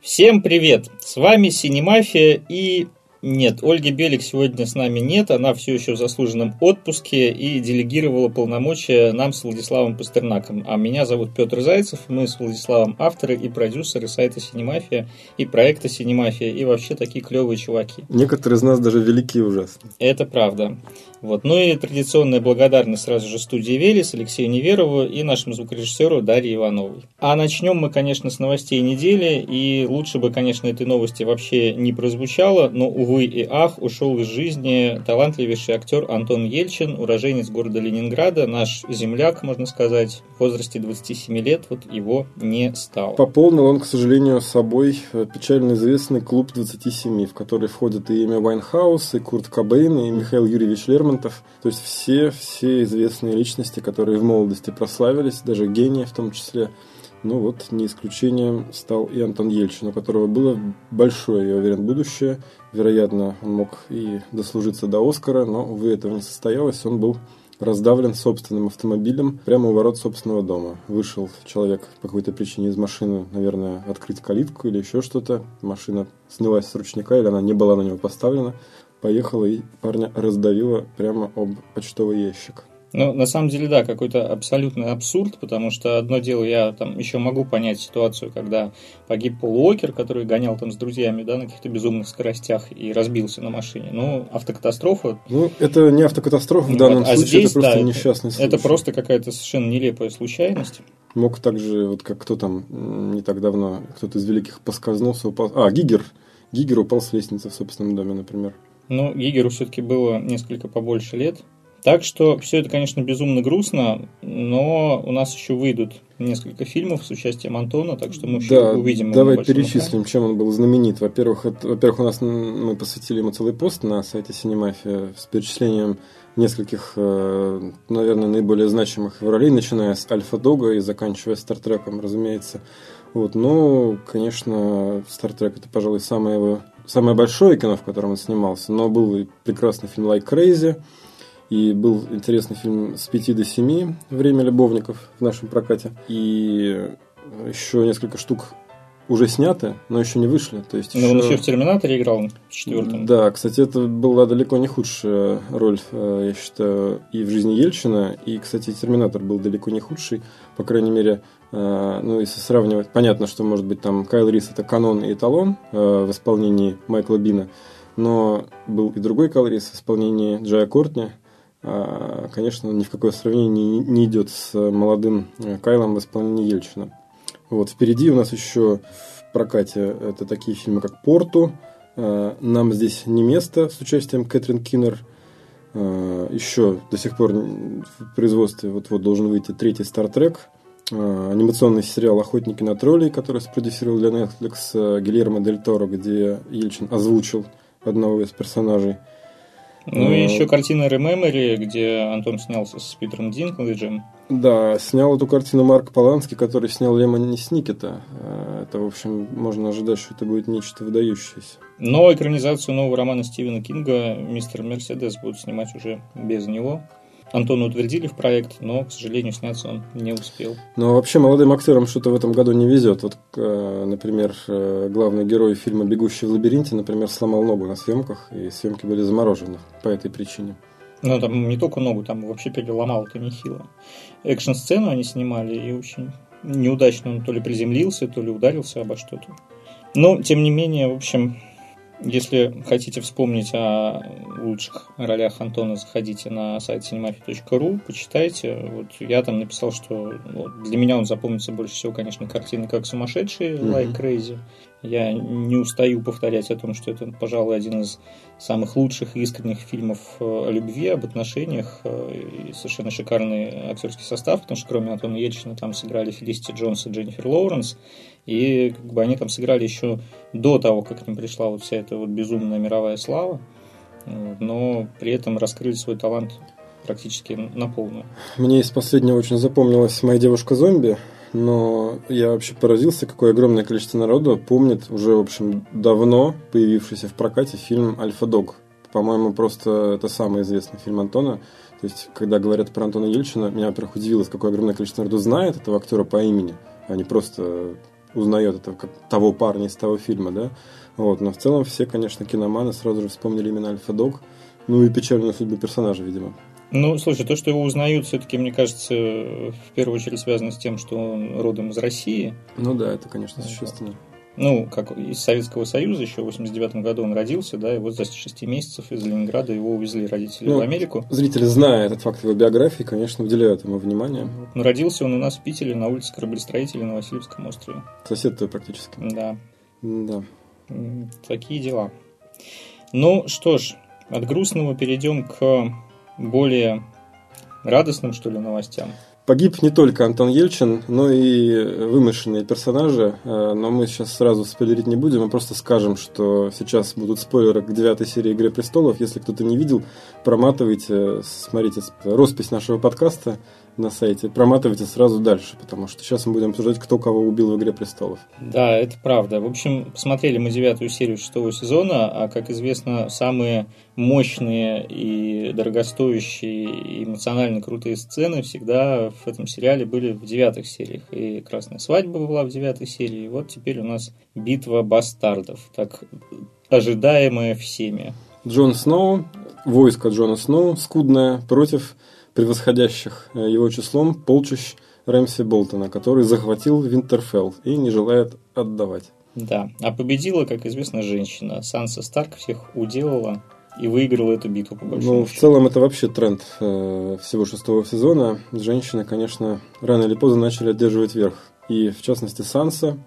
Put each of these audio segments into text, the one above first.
Всем привет! С вами Синемафия и нет, Ольги Белик сегодня с нами нет, она все еще в заслуженном отпуске и делегировала полномочия нам с Владиславом Пастернаком. А меня зовут Петр Зайцев, мы с Владиславом авторы и продюсеры сайта Синемафия и проекта Синемафия, и вообще такие клевые чуваки. Некоторые из нас даже великие ужасные. Это правда. Вот. Ну и традиционная благодарность сразу же студии Велес, Алексею Неверову и нашему звукорежиссеру Дарье Ивановой. А начнем мы, конечно, с новостей недели, и лучше бы, конечно, этой новости вообще не прозвучало, но, увы и ах, ушел из жизни талантливейший актер Антон Ельчин, уроженец города Ленинграда, наш земляк, можно сказать, в возрасте 27 лет, вот его не стало. Пополнил он, к сожалению, собой печально известный клуб 27, в который входят и Эми Вайнхаус, и Курт Кобейн, и Михаил Юрьевич Лермонтов. То есть все, все известные личности, которые в молодости прославились, даже гении в том числе. Ну вот, не исключением стал и Антон Ельчин, у которого было большое, я уверен, будущее. Вероятно, он мог и дослужиться до Оскара, но, увы, этого не состоялось. Он был раздавлен собственным автомобилем прямо у ворот собственного дома. Вышел человек по какой-то причине из машины, наверное, открыть калитку или еще что-то. Машина снялась с ручника или она не была на него поставлена поехала и парня раздавила прямо об почтовый ящик. Ну, на самом деле, да, какой-то абсолютный абсурд, потому что одно дело, я там еще могу понять ситуацию, когда погиб Пол Уокер, который гонял там с друзьями, да, на каких-то безумных скоростях и разбился на машине. Ну, автокатастрофа... Ну, это не автокатастрофа в данном а случае, здесь, это просто да, несчастный случай. Это просто какая-то совершенно нелепая случайность. Мог также, вот как кто там не так давно, кто-то из великих поскользнулся, упал... А, Гигер. Гигер упал с лестницы в собственном доме, например. Ну, Гигеру все-таки было несколько побольше лет. Так что все это, конечно, безумно грустно, но у нас еще выйдут несколько фильмов с участием Антона, так что мы еще да, увидим. Давай перечислим, экране. чем он был знаменит. Во-первых, это, во-первых, у нас мы посвятили ему целый пост на сайте Синемафия с перечислением нескольких, э, наверное, наиболее значимых ролей, начиная с Альфа Дога и заканчивая Стартреком, разумеется. Вот, но, конечно, Стартрек это, пожалуй, самое его самое большое кино, в котором он снимался, но был и прекрасный фильм «Like Crazy», и был интересный фильм «С пяти до семи. Время любовников» в нашем прокате. И еще несколько штук уже сняты, но еще не вышли. То есть но еще... он еще в «Терминаторе» играл в четвертом. Да, кстати, это была далеко не худшая роль, э, я считаю, и в жизни Ельчина. И, кстати, «Терминатор» был далеко не худший. По крайней мере, э, ну, если сравнивать, понятно, что, может быть, там Кайл Рис – это канон и эталон э, в исполнении Майкла Бина, но был и другой Кайл Рис в исполнении Джая Кортни. Конечно, ни в какое сравнение не идет с молодым Кайлом в исполнении Ельчина. Вот, впереди у нас еще в прокате это такие фильмы, как «Порту», э, «Нам здесь не место» с участием Кэтрин Киннер. Э, еще до сих пор в производстве вот-вот должен выйти третий «Стартрек», э, анимационный сериал «Охотники на троллей», который спродюсировал для Netflix Гильермо Дель Торо, где Ельчин озвучил одного из персонажей – ну и еще картина Remember, где Антон снялся с Питером Динклэджем. Да, снял эту картину Марк Поланский, который снял Лемон Сникета. Э, это, в общем, можно ожидать, что это будет нечто выдающееся. Но экранизацию нового романа Стивена Кинга «Мистер Мерседес» будут снимать уже без него. Антона утвердили в проект, но, к сожалению, сняться он не успел. Но вообще молодым актерам что-то в этом году не везет. Вот, э, например, э, главный герой фильма «Бегущий в лабиринте», например, сломал ногу на съемках, и съемки были заморожены по этой причине. Ну, там не только ногу, там вообще переломал это нехило. Экшн-сцену они снимали, и очень неудачно он то ли приземлился, то ли ударился обо что-то. Но, тем не менее, в общем, если хотите вспомнить о лучших ролях Антона, заходите на сайт cinemafia.ru, почитайте. Вот я там написал, что вот, для меня он запомнится больше всего, конечно, картины «Как сумасшедшие», mm-hmm. «Like Crazy». Я не устаю повторять о том, что это, пожалуй, один из самых лучших и искренних фильмов э, о любви, об отношениях. Э, и совершенно шикарный актерский состав, потому что кроме Антона Ельчина там сыграли Фелисити Джонс и Дженнифер Лоуренс. И как бы они там сыграли еще до того, как к ним пришла вот вся эта вот безумная мировая слава. Но при этом раскрыли свой талант практически на полную. Мне из последнего очень запомнилась «Моя девушка-зомби», но я вообще поразился, какое огромное количество народу помнит уже, в общем, давно появившийся в прокате фильм «Альфа-дог». По-моему, просто это самый известный фильм Антона. То есть, когда говорят про Антона Ельчина, меня, во-первых, удивило, какое огромное количество народу знает этого актера по имени, а не просто узнает это как того парня из того фильма, да. Вот, но в целом все, конечно, киноманы сразу же вспомнили именно Альфа-Дог, ну и печальную судьбу персонажа, видимо. Ну, слушай, то, что его узнают, все-таки, мне кажется, в первую очередь связано с тем, что он родом из России. Ну да, это, конечно, существенно. Ну, как из Советского Союза, еще в 89 году он родился, да, и вот за 6 месяцев из Ленинграда его увезли родители ну, в Америку. Зрители, зная этот факт его биографии, конечно, уделяют ему внимание. Ну, родился он у нас в Питере на улице Кораблестроителей на Васильевском острове. Сосед твой практически. Да. Да. Такие дела. Ну что ж, от грустного перейдем к более радостным, что ли, новостям. Погиб не только Антон Ельчин, но и вымышленные персонажи. Э, но мы сейчас сразу спойлерить не будем, мы просто скажем, что сейчас будут спойлеры к девятой серии «Игры престолов». Если кто-то не видел, проматывайте, смотрите роспись нашего подкаста на сайте, проматывайте сразу дальше, потому что сейчас мы будем обсуждать, кто кого убил в «Игре престолов». Да, это правда. В общем, посмотрели мы девятую серию шестого сезона, а, как известно, самые мощные и дорогостоящие и эмоционально крутые сцены всегда в этом сериале были в девятых сериях. И «Красная свадьба» была в девятой серии, и вот теперь у нас «Битва бастардов», так ожидаемая всеми. Джон Сноу, войско Джона Сноу, скудное, против превосходящих э, его числом полчищ Рэмси Болтона, который захватил Винтерфелл и не желает отдавать. Да, а победила, как известно, женщина. Санса Старк всех уделала и выиграла эту битву, по большому Ну, в целом, это вообще тренд э, всего шестого сезона. Женщины, конечно, рано или поздно начали одерживать верх. И, в частности, Санса.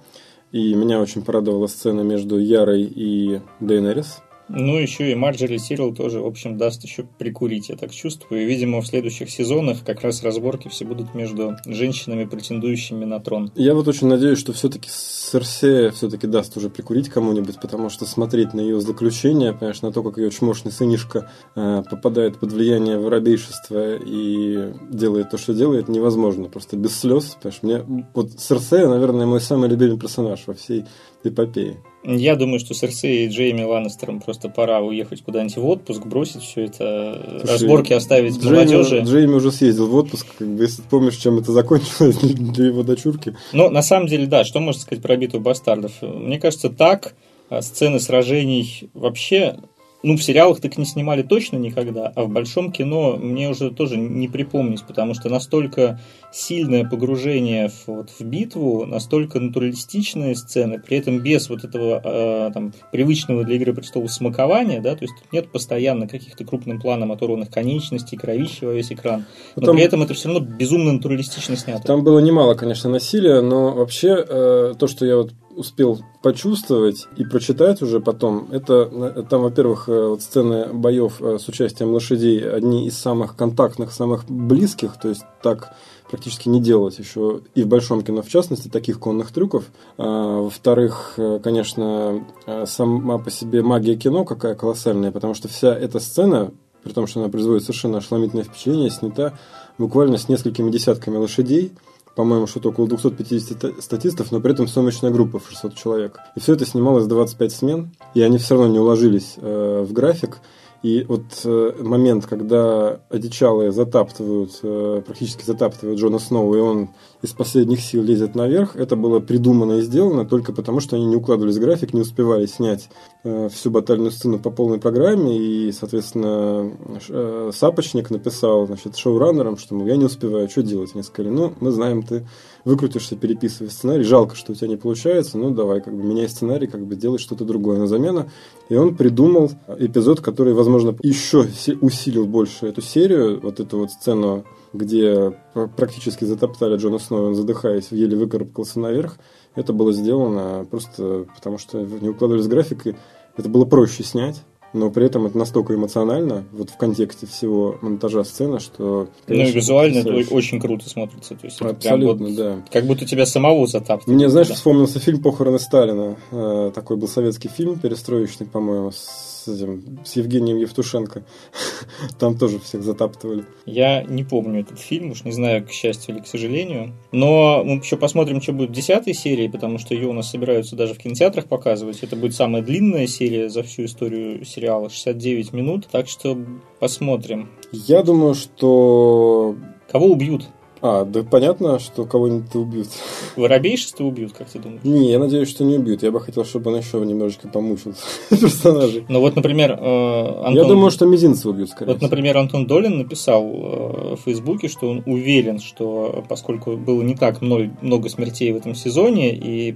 И меня очень порадовала сцена между Ярой и Дейнерис ну, еще и Марджери Сирил тоже, в общем, даст еще прикурить, я так чувствую. И, видимо, в следующих сезонах как раз разборки все будут между женщинами, претендующими на трон. Я вот очень надеюсь, что все-таки Серсея все-таки даст уже прикурить кому-нибудь, потому что смотреть на ее заключение, понимаешь, на то, как ее чмошный сынишка э, попадает под влияние воробейшества и делает то, что делает, невозможно. Просто без слез, понимаешь. Мне вот Серсея, наверное, мой самый любимый персонаж во всей эпопеи. Я думаю, что Серсей и Джейми Ланнистерам просто пора уехать куда-нибудь в отпуск, бросить все это, Слушай, разборки оставить Джейми, молодежи. Джейми уже съездил в отпуск, как бы, если помнишь, чем это закончилось для его дочурки. Ну, на самом деле, да, что можно сказать про битву бастардов? Мне кажется, так а, сцены сражений вообще ну, в сериалах так не снимали точно никогда, а в большом кино мне уже тоже не припомнить, потому что настолько сильное погружение в, вот, в битву, настолько натуралистичные сцены, при этом без вот этого э, там, привычного для Игры престолов смакования, да, то есть нет постоянно каких-то крупным планом оторванных конечностей, кровища во весь экран, но там, при этом это все равно безумно натуралистично снято. Там было немало, конечно, насилия, но вообще э, то, что я вот успел почувствовать и прочитать уже потом, это там, во-первых, э, вот сцены боев э, с участием лошадей одни из самых контактных, самых близких, то есть так практически не делалось еще и в большом кино в частности таких конных трюков. А, во-вторых, э, конечно, сама по себе магия кино какая колоссальная, потому что вся эта сцена, при том, что она производит совершенно ошеломительное впечатление, снята буквально с несколькими десятками лошадей, по-моему, что-то около 250 статистов, но при этом съемочная группа в 600 человек. И все это снималось 25 смен, и они все равно не уложились э, в график. И вот э, момент, когда одичалые затаптывают, э, практически затаптывают Джона Сноу, и он из последних сил лезет наверх, это было придумано и сделано только потому, что они не укладывались в график, не успевали снять э, всю батальную сцену по полной программе, и, соответственно, э, Сапочник написал значит, шоураннерам, что мол, я не успеваю, что делать? Они сказали, ну, мы знаем, ты выкрутишься, переписывай сценарий, жалко, что у тебя не получается, ну, давай, как бы, меняй сценарий, как бы, делай что-то другое на замену. И он придумал эпизод, который, возможно, еще усилил больше эту серию, вот эту вот сцену, где практически затоптали Джона Сноу, он задыхаясь, еле выкарабкался наверх. Это было сделано просто потому, что не укладывались график, это было проще снять но при этом это настолько эмоционально, вот в контексте всего монтажа сцены, что... Конечно, ну визуально это очень круто смотрится. То есть Абсолютно, вот, да. Как будто тебя самого затаптывают. Мне, знаешь, да. вспомнился фильм «Похороны Сталина». Э, такой был советский фильм, перестроечный, по-моему, с с, этим, с Евгением Евтушенко. Там тоже всех затаптывали. Я не помню этот фильм, уж не знаю, к счастью или к сожалению. Но мы еще посмотрим, что будет в десятой серии, потому что ее у нас собираются даже в кинотеатрах показывать. Это будет самая длинная серия за всю историю сериала, 69 минут. Так что посмотрим. Я думаю, что... Кого убьют? А, да понятно, что кого-нибудь убьют. Воробейшество убьют, как ты думаешь? Не, я надеюсь, что не убьют. Я бы хотел, чтобы он еще немножечко помучился персонажей. Ну вот, например, э, Антон... Я думаю, что мизинца убьют, скорее Вот, например, Антон Долин написал э, в Фейсбуке, что он уверен, что поскольку было не так много смертей в этом сезоне, и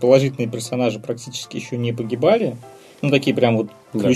положительные персонажи практически еще не погибали, ну, такие прям вот да.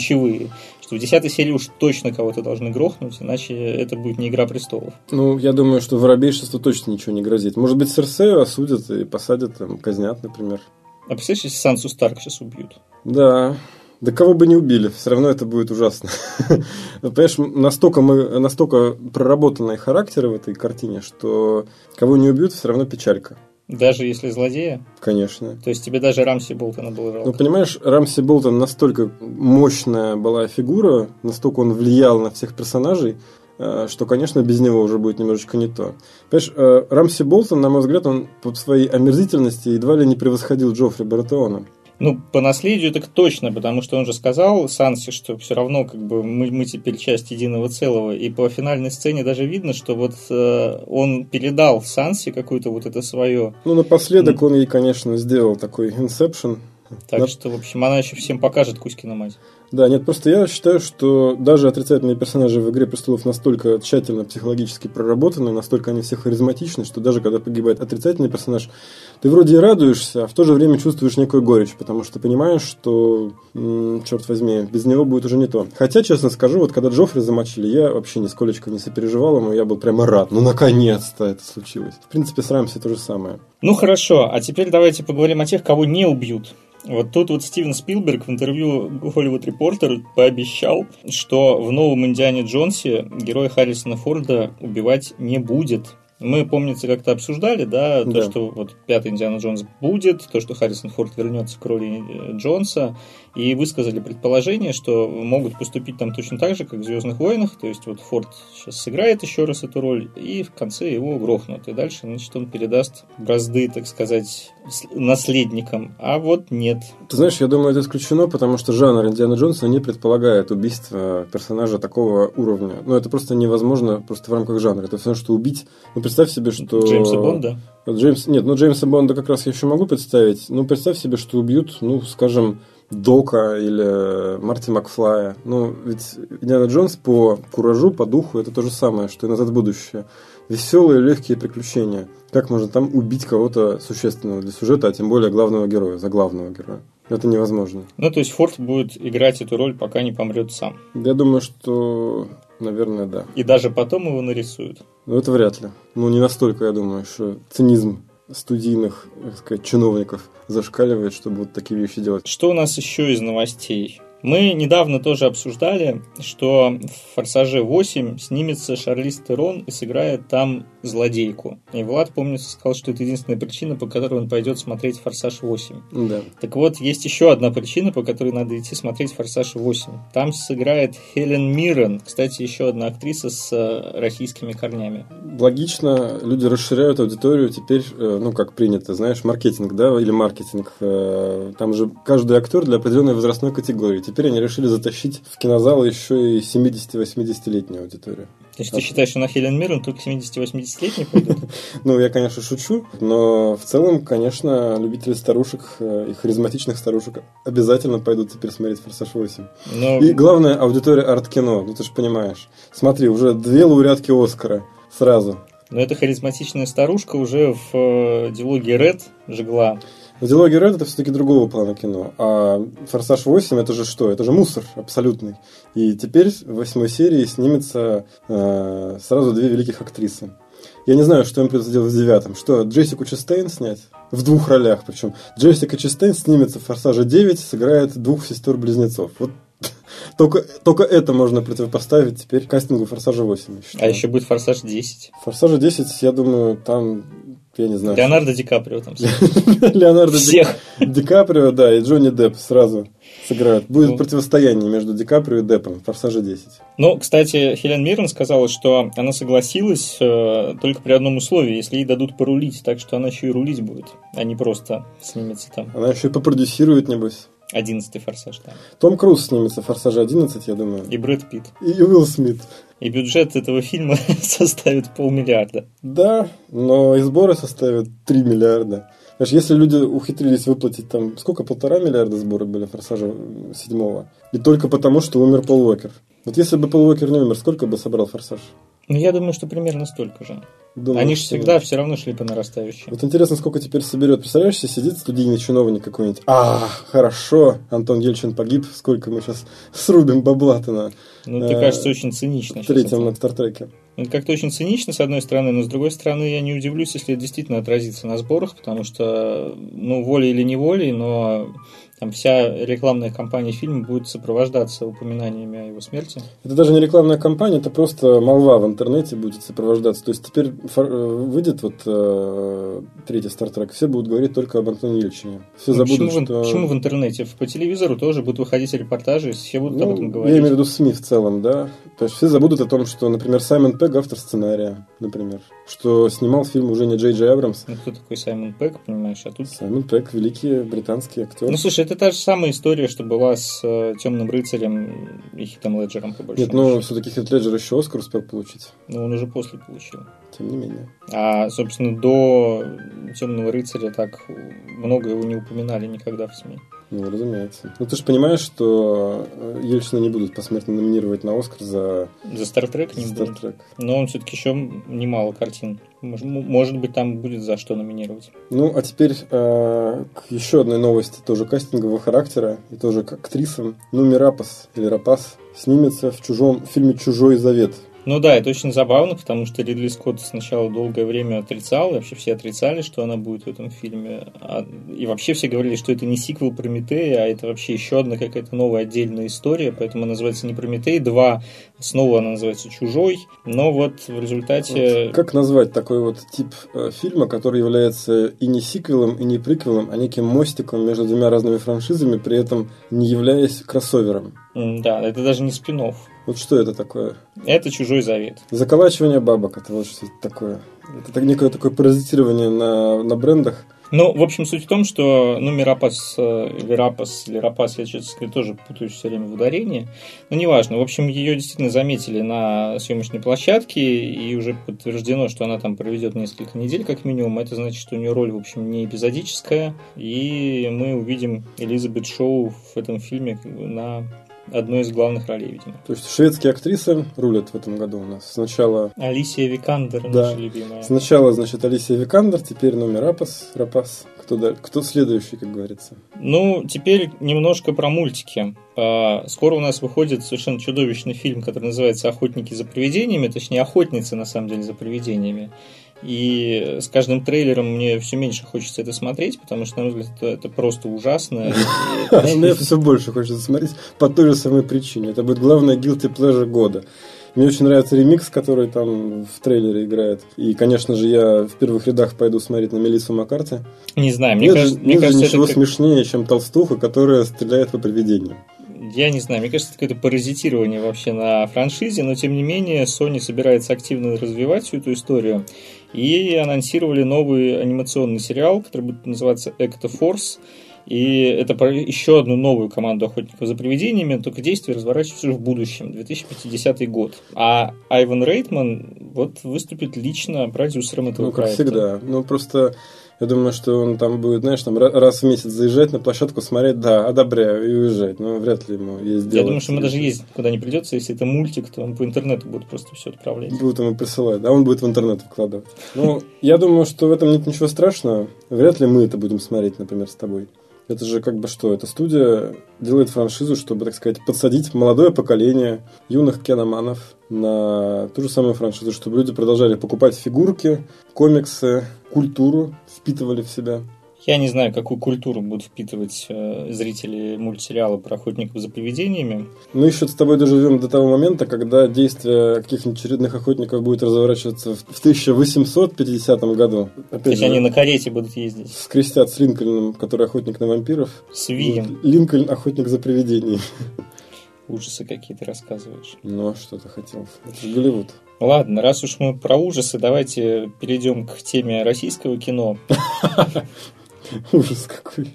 Что в десятой серии уж точно кого-то должны грохнуть, иначе это будет не «Игра престолов». Ну, я думаю, что воробейшеству точно ничего не грозит. Может быть, Серсею осудят и посадят, там, казнят, например. А представляешь, если Сансу Старк сейчас убьют? Да, да кого бы не убили, все равно это будет ужасно. Понимаешь, настолько, мы, настолько проработанные характеры в этой картине, что кого не убьют, все равно печалька. Даже если злодея? Конечно. То есть тебе даже Рамси Болтона было жалко? Ну, понимаешь, Рамси Болтон настолько мощная была фигура, настолько он влиял на всех персонажей, э, что, конечно, без него уже будет немножечко не то. Понимаешь, э, Рамси Болтон, на мой взгляд, он по своей омерзительности едва ли не превосходил Джоффри Баратеона. Ну, по наследию так точно, потому что он же сказал Санси, что все равно как бы мы, мы теперь часть единого целого. И по финальной сцене даже видно, что вот э, он передал Санси какую-то вот это свое. Ну, напоследок mm. он ей, конечно, сделал такой инсепшн. Так да. что, в общем, она еще всем покажет Кузькина мать. Да, нет, просто я считаю, что даже отрицательные персонажи в «Игре престолов» настолько тщательно психологически проработаны, настолько они все харизматичны, что даже когда погибает отрицательный персонаж, ты вроде и радуешься, а в то же время чувствуешь некую горечь, потому что понимаешь, что, м- черт возьми, без него будет уже не то. Хотя, честно скажу, вот когда Джоффри замочили, я вообще нисколечко не сопереживал ему, я был прямо рад. Ну, наконец-то это случилось. В принципе, с Рамси то же самое. Ну, хорошо, а теперь давайте поговорим о тех, кого не убьют. Вот тут вот Стивен Спилберг в интервью Hollywood Reporter пообещал, что в новом Индиане Джонсе герой Харрисона Форда убивать не будет. Мы, помнится, как-то обсуждали, да, да, то, что вот пятый Индиана Джонс будет, то, что Харрисон Форд вернется к роли Джонса, и высказали предположение, что могут поступить там точно так же, как в «Звездных войнах», то есть вот Форд сейчас сыграет еще раз эту роль, и в конце его грохнут, и дальше, значит, он передаст бразды, так сказать, наследникам, а вот нет. Ты знаешь, я думаю, это исключено, потому что жанр Индиана Джонса не предполагает убийство персонажа такого уровня. Ну, это просто невозможно просто в рамках жанра. Это все, что убить. Ну, представь себе, что... Джеймса Бонда? Джеймс... Нет, ну, Джеймса Бонда как раз я еще могу представить. Ну, представь себе, что убьют, ну, скажем, Дока или Марти Макфлая. Ну, ведь Индиана Джонс по куражу, по духу это то же самое, что и назад в будущее. Веселые, легкие приключения. Как можно там убить кого-то существенного для сюжета, а тем более главного героя, за главного героя? Это невозможно. Ну, то есть Форд будет играть эту роль, пока не помрет сам. Я думаю, что, наверное, да. И даже потом его нарисуют. Ну, это вряд ли. Ну, не настолько, я думаю, что цинизм студийных, так сказать, чиновников зашкаливает, чтобы вот такие вещи делать. Что у нас еще из новостей? Мы недавно тоже обсуждали, что в «Форсаже 8» снимется Шарлиз Терон и сыграет там злодейку. И Влад, помнится, сказал, что это единственная причина, по которой он пойдет смотреть «Форсаж 8». Да. Так вот, есть еще одна причина, по которой надо идти смотреть «Форсаж 8». Там сыграет Хелен Миррен, кстати, еще одна актриса с э, российскими корнями. Логично, люди расширяют аудиторию теперь, э, ну, как принято, знаешь, маркетинг, да, или маркетинг. Э, там же каждый актер для определенной возрастной категории теперь они решили затащить в кинозал еще и 70-80-летнюю аудиторию. То есть ты считаешь, что на Хелен Миррен только 70-80-летние пойдут? Ну, я, конечно, шучу, но в целом, конечно, любители старушек э, и харизматичных старушек обязательно пойдут теперь смотреть «Форсаж 8». Но... И главное, аудитория арт-кино, ну ты же понимаешь. Смотри, уже две лауреатки Оскара сразу. Но эта харизматичная старушка уже в э, диалоге Ред жгла но «Диалоги Ред» это все-таки другого плана кино. А «Форсаж 8» это же что? Это же мусор абсолютный. И теперь в восьмой серии снимется э, сразу две великих актрисы. Я не знаю, что им придется делать в девятом. Что, Джессику Честейн снять? В двух ролях причем. Джессика Честейн снимется в «Форсаже 9», сыграет двух сестер-близнецов. Вот только, только это можно противопоставить теперь кастингу «Форсажа 8». А еще будет «Форсаж 10». «Форсажа 10», я думаю, там я не знаю. Леонардо Ди Каприо там. Леонардо Всех. Ди Каприо, да, и Джонни Депп сразу сыграют. Будет ну. противостояние между Ди Каприо и Деппом в «Форсаже 10». Ну, кстати, Хелен Миррен сказала, что она согласилась э, только при одном условии, если ей дадут порулить, так что она еще и рулить будет, а не просто снимется там. Она еще и попродюсирует, небось. Одиннадцатый форсаж, да. Том Круз снимется в «Форсаже 11», я думаю. И Брэд Питт. И Уилл Смит. И бюджет этого фильма составит полмиллиарда. Да, но и сборы составят 3 миллиарда. Знаешь, если люди ухитрились выплатить там, сколько, полтора миллиарда сборы были «Форсажа» седьмого, и только потому, что умер Пол Уокер. Вот если бы Пол Уокер не умер, сколько бы собрал «Форсаж»? Ну, я думаю, что примерно столько же. Думаю, Они же всегда все равно шли по нарастающей. Вот интересно, сколько теперь соберет. Представляешь, себе сидит студийный чиновник какой-нибудь. А, хорошо, Антон Ельчин погиб. Сколько мы сейчас срубим бабла-то на Ну, э, кажется очень цинично. щас третьем на Стартреке. Это как-то очень цинично, с одной стороны, но с другой стороны, я не удивлюсь, если это действительно отразится на сборах, потому что, ну, волей или неволей, но там вся рекламная кампания фильма будет сопровождаться упоминаниями о его смерти. Это даже не рекламная кампания, это просто молва в интернете будет сопровождаться. То есть теперь э, выйдет вот э, третий Стартрек, все будут говорить только об Антоне Ельчине. Все Ну, забудут, почему, в, что... почему в интернете? По телевизору тоже будут выходить репортажи, все будут об Ну, этом я говорить. имею в виду СМИ в целом, да. То есть все забудут о том, что, например, Саймон Пегг автор сценария, например, что снимал фильм уже не Джей Джей Абрамс. Ну, кто такой Саймон Пэк, понимаешь, а тут... Саймон Пегг, великий британский актер. Ну, слушай, это та же самая история, что была с э, Темным рыцарем и Хитом Леджером, по большому Нет, ну все-таки Хит Леджер еще Оскар успел получить. Но он уже после получил. Тем не менее. А, собственно, до Темного рыцаря так много его не упоминали никогда в СМИ. Ну, разумеется. Ну, ты же понимаешь, что э, Ельчина не будут посмертно номинировать на Оскар за За Стартрек не будет. Стартрек. Но он все-таки еще немало картин. Может быть, там будет за что номинировать. Ну, а теперь э, к еще одной новости, тоже кастингового характера, и тоже к актрисам. Ну, Мирапас или Рапас снимется в чужом в фильме «Чужой завет». Ну да, это очень забавно, потому что Ридли Скотт сначала долгое время отрицал, и вообще все отрицали, что она будет в этом фильме. А- и вообще все говорили, что это не сиквел Прометея, а это вообще еще одна какая-то новая отдельная история, поэтому она называется не Прометей 2, снова она называется Чужой. Но вот в результате... Вот как назвать такой вот тип э, фильма, который является и не сиквелом, и не приквелом, а неким мостиком между двумя разными франшизами, при этом не являясь кроссовером? Да, это даже не спин -офф. Вот что это такое? Это Чужой Завет. Заколачивание бабок, это вот что это такое. Это некое такое паразитирование на, на брендах. Ну, в общем, суть в том, что, ну, Мирапас, э, или Рапас, или Рапас, я, честно сказать, тоже путаюсь все время в ударении. Но неважно. В общем, ее действительно заметили на съемочной площадке, и уже подтверждено, что она там проведет несколько недель, как минимум. Это значит, что у нее роль, в общем, не эпизодическая, и мы увидим Элизабет Шоу в этом фильме на одной из главных ролей, видимо. То есть шведские актрисы рулят в этом году у нас. Сначала, Алисия Викандер, Да. наша любимая. сначала значит, Алисия Викандер, теперь номер Рапас. Рапас. Кто, да- кто следующий, как говорится? Ну, теперь немножко про мультики. А, Скоро у нас выходит совершенно чудовищный фильм, который называется «Охотники за привидениями», точнее, «Охотницы, на самом деле, за привидениями». И с каждым трейлером мне все меньше хочется это смотреть, потому что, на мой взгляд, это, это просто ужасно. Мне все больше хочется смотреть по той же самой причине. Это будет главное guilty pleasure года. Мне очень нравится ремикс, который там в трейлере играет. И, конечно же, я в первых рядах пойду смотреть на Мелиссу Маккарти. Не знаю, мне нет кажется, же, мне нет же кажется, ничего это смешнее, чем толстуха, которая стреляет по привидениям. Я не знаю, мне кажется, это какое-то паразитирование вообще на франшизе, но тем не менее Sony собирается активно развивать всю эту историю. И анонсировали новый анимационный сериал, который будет называться Ecto Force. И это про еще одну новую команду охотников за привидениями, только действие разворачивается уже в будущем, 2050 год. А Айван Рейтман вот выступит лично продюсером этого Ну, как проекта. всегда. Ну, просто я думаю, что он там будет, знаешь, там ра- раз в месяц заезжать на площадку, смотреть, да, одобряю, и уезжать. Но вряд ли ему есть дело. Я думаю, что ему даже ездить куда не придется, если это мультик, то он по интернету будет просто все отправлять. Будут ему присылать, а он будет в интернет выкладывать. Ну, я думаю, что в этом нет ничего страшного. Вряд ли мы это будем смотреть, например, с тобой. Это же как бы что? Эта студия делает франшизу, чтобы, так сказать, подсадить молодое поколение юных киноманов на ту же самую франшизу, чтобы люди продолжали покупать фигурки, комиксы, культуру, впитывали в себя. Я не знаю, какую культуру будут впитывать э, зрители мультсериала про охотников за привидениями. Мы еще с тобой доживем до того момента, когда действие каких-нибудь очередных охотников будет разворачиваться в в 1850 году. То Опять есть же, они на карете будут ездить скрестят с Линкольном, который охотник на вампиров. с Вием. Линкольн охотник за привидениями. Ужасы какие-то рассказываешь. Ну, а что ты хотел? Это же Голливуд. Ладно, раз уж мы про ужасы, давайте перейдем к теме российского кино. Ужас какой.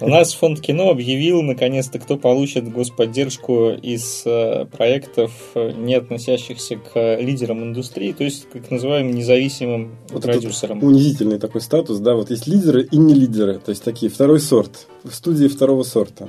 У нас фонд кино объявил, наконец-то, кто получит господдержку из э, проектов, э, не относящихся к лидерам индустрии, то есть, как называемым независимым Вот продюсерам. унизительный такой статус, да, вот есть лидеры и не лидеры, то есть такие второй сорт, студии второго сорта.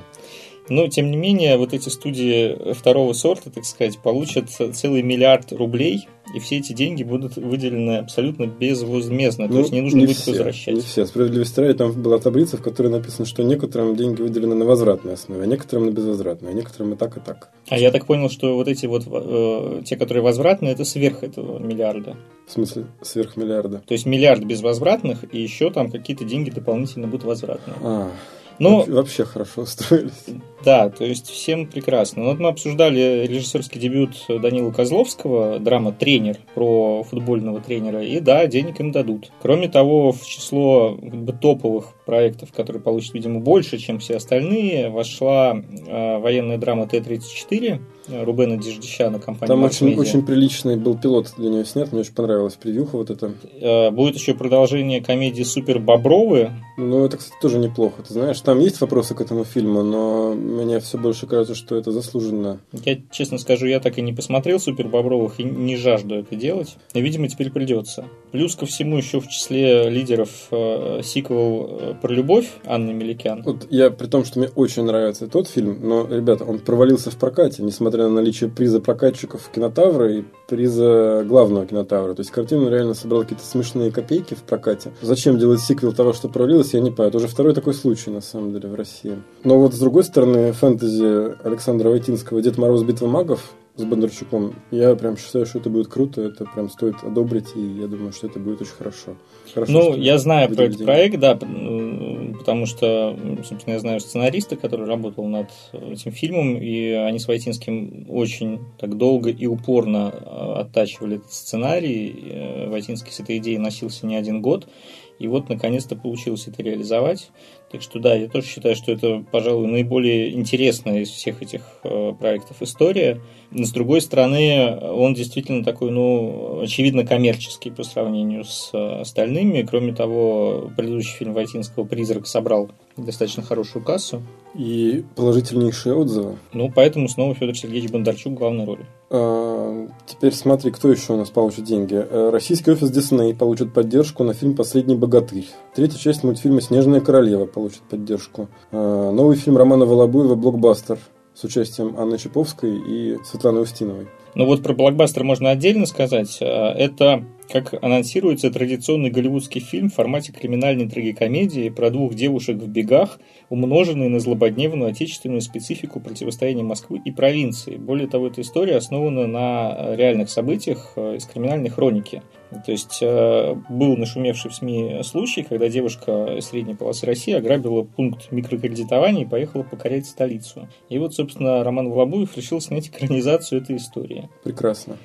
Но, тем не менее, вот эти студии второго сорта, так сказать, получат целый миллиард рублей, и все эти деньги будут выделены абсолютно безвозмездно, то Ну, есть не нужно будет все, возвращать. Не все. Справедливости ради, там была таблица, в которой написано, что некоторым деньги выделены на возвратной основе, а некоторым на безвозвратной, а некоторым и так, и так. А я так понял, что вот эти вот, э, те, которые возвратные, это сверх этого миллиарда. В смысле, сверх миллиарда. То есть миллиард безвозвратных, и еще там какие-то деньги дополнительно будут возвратные. А, Ну, вообще- хорошо устроились. да, то есть всем прекрасно. Ну, Вот мы обсуждали режиссерский дебют Данила Козловского, драма «Тренер» про футбольного тренера, и да, денег им дадут. Кроме того, в число как бы, топовых проектов, которые получат, видимо, больше, чем все остальные, вошла э, военная драма Т-34 э, Рубена Деждищана, компания Там очень, очень приличный был пилот для нее снят, мне очень понравилась превьюха вот эта. Э, Будет еще продолжение комедии «Супер Бобровы», Ну, это, кстати, тоже неплохо, ты знаешь. Там есть вопросы к этому фильму, но мне все больше кажется, что это заслуженно. Я, честно скажу, я так и не посмотрел Супер Бобровых и не жажду это делать. Но, видимо, теперь придется. Плюс ко всему еще в числе лидеров э, сиквел э, про любовь Анны Меликян. Вот я, при том, что мне очень нравится тот фильм, но, ребята, он провалился в прокате, несмотря на наличие приза прокатчиков кинотавра и приза главного кинотавра. То есть картина реально собрала какие-то смешные копейки в прокате. Зачем делать сиквел того, что провалилось, я не понимаю. Это уже второй такой случай, на самом деле, в России. Но вот с другой стороны, фэнтези Александра Войтинского «Дед Мороз. Битва магов» с Бондарчуком, я прям считаю, что это будет круто, это прям стоит одобрить, и я думаю, что это будет очень хорошо. Хорошо, Ну, я знаю про этот проект, да, м, потому что, собственно, я знаю сценариста, который работал над этим фильмом, и они с Войтинским очень так долго и упорно э, оттачивали этот сценарий. Э, Войтинский с этой идеей носился не один год, и вот, наконец-то, получилось это реализовать. Так что, да, я тоже считаю, что это, пожалуй, наиболее интересная из всех этих э, проектов история. Но, с другой стороны, он действительно такой, ну, очевидно, коммерческий по сравнению с э, остальными. Кроме того, предыдущий фильм Войтинского «Призрак» собрал достаточно хорошую кассу. И положительнейшие отзывы. Ну, поэтому снова Федор Сергеевич Бондарчук в главной роли. А, Теперь смотри, кто еще у нас получит деньги. Э, Российский офис Дисней получит поддержку на фильм «Последний богатырь». Третья часть мультфильма «Снежная королева» получит поддержку. А, Новый фильм Романа Волобуева «Блокбастер» с участием Анны Чаповской и Светланы Устиновой. Ну вот про блокбастер можно отдельно сказать. А, Это, как анонсируется, традиционный голливудский фильм в формате криминальной трагикомедии про двух девушек в бегах, умноженный на злободневную отечественную специфику противостояния Москвы и провинции. Более того, эта история основана на э, реальных событиях э, из криминальной хроники. То есть э, был нашумевший в СМИ случай, когда девушка средней полосы России ограбила пункт микрокредитования и поехала покорять столицу. И вот, собственно, Роман Волобуев решил снять экранизацию этой истории. Прекрасно.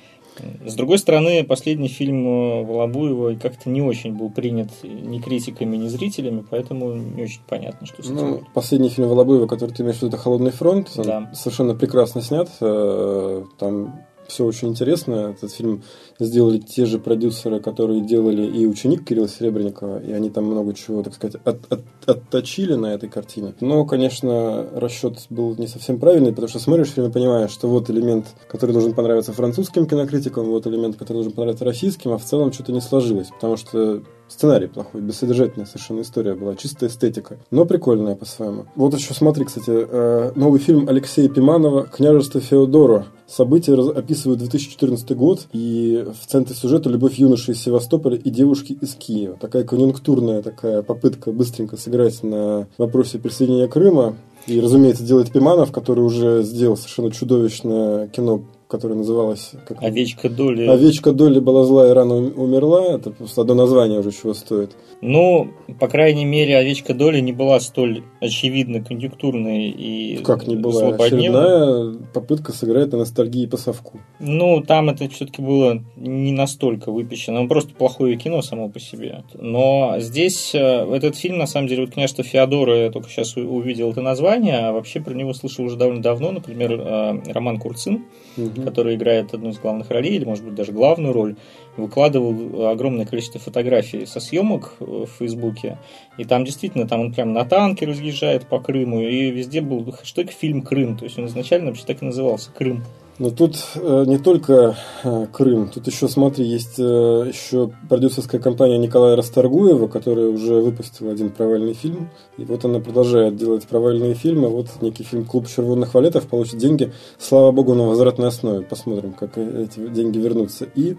С другой стороны, последний фильм э, Волобуева как-то не очень был принят ни критиками, ни зрителями, поэтому не очень понятно, что с этим Ну, последний фильм Волобуева, который ты имеешь в виду, это «Холодный фронт». Он Да. совершенно прекрасно снят. Э, Там все очень интересно. Этот фильм сделали те же продюсеры, которые делали и «Ученик» Кирилла Серебренникова, и они там много чего, так сказать, от- от- отточили на этой картине. Но, конечно, расчет был не совсем правильный, потому что смотришь фильм и понимаешь, что вот элемент, который должен понравиться французским кинокритикам, вот элемент, который должен понравиться российским, а в целом что-то не сложилось, потому что сценарий плохой, бессодержательная совершенно история была, чистая эстетика, но прикольная по-своему. Вот еще смотри, кстати, э, новый фильм Алексея Пиманова «Княжество Феодоро». События описывают 2014 год, и в центре сюжета любовь юноши из Севастополя и девушки из Киева. Такая конъюнктурная такая попытка быстренько сыграть на вопросе присоединения Крыма. И, разумеется, делает Пиманов, который уже сделал совершенно чудовищное кино, которое называлось... Как... Овечка Доли. Овечка Долли была зла и рано ум- умерла. Это просто одно название уже чего стоит. Ну, по крайней мере, Овечка Доли не была столь очевидно конъюнктурной и Как не была очередная попытка сыграть на ностальгии по совку. Ну, там это все-таки было не настолько выпущено. Ну, просто плохое кино само по себе. Но здесь э, этот фильм, на самом деле, вот «Княжество Феодора», я только сейчас увидел это название, а вообще про него слышал уже довольно давно. Например, э, Роман Курцин угу. Который играет одну из главных ролей, или, может быть, даже главную роль, выкладывал огромное количество фотографий со съемок в Фейсбуке. И там действительно, там он прям на танке разъезжает по Крыму, и везде был хэштег «Фильм Крым». То есть он изначально вообще так и назывался «Крым». Но тут э, не только э, Крым, тут еще, смотри, есть э, еще продюсерская компания Николая Расторгуева, которая уже выпустила один провальный фильм. И вот она продолжает делать провальные фильмы. Вот некий фильм «Клуб червонных валетов» получит деньги, слава богу, на возвратной основе. Посмотрим, как эти деньги вернутся. И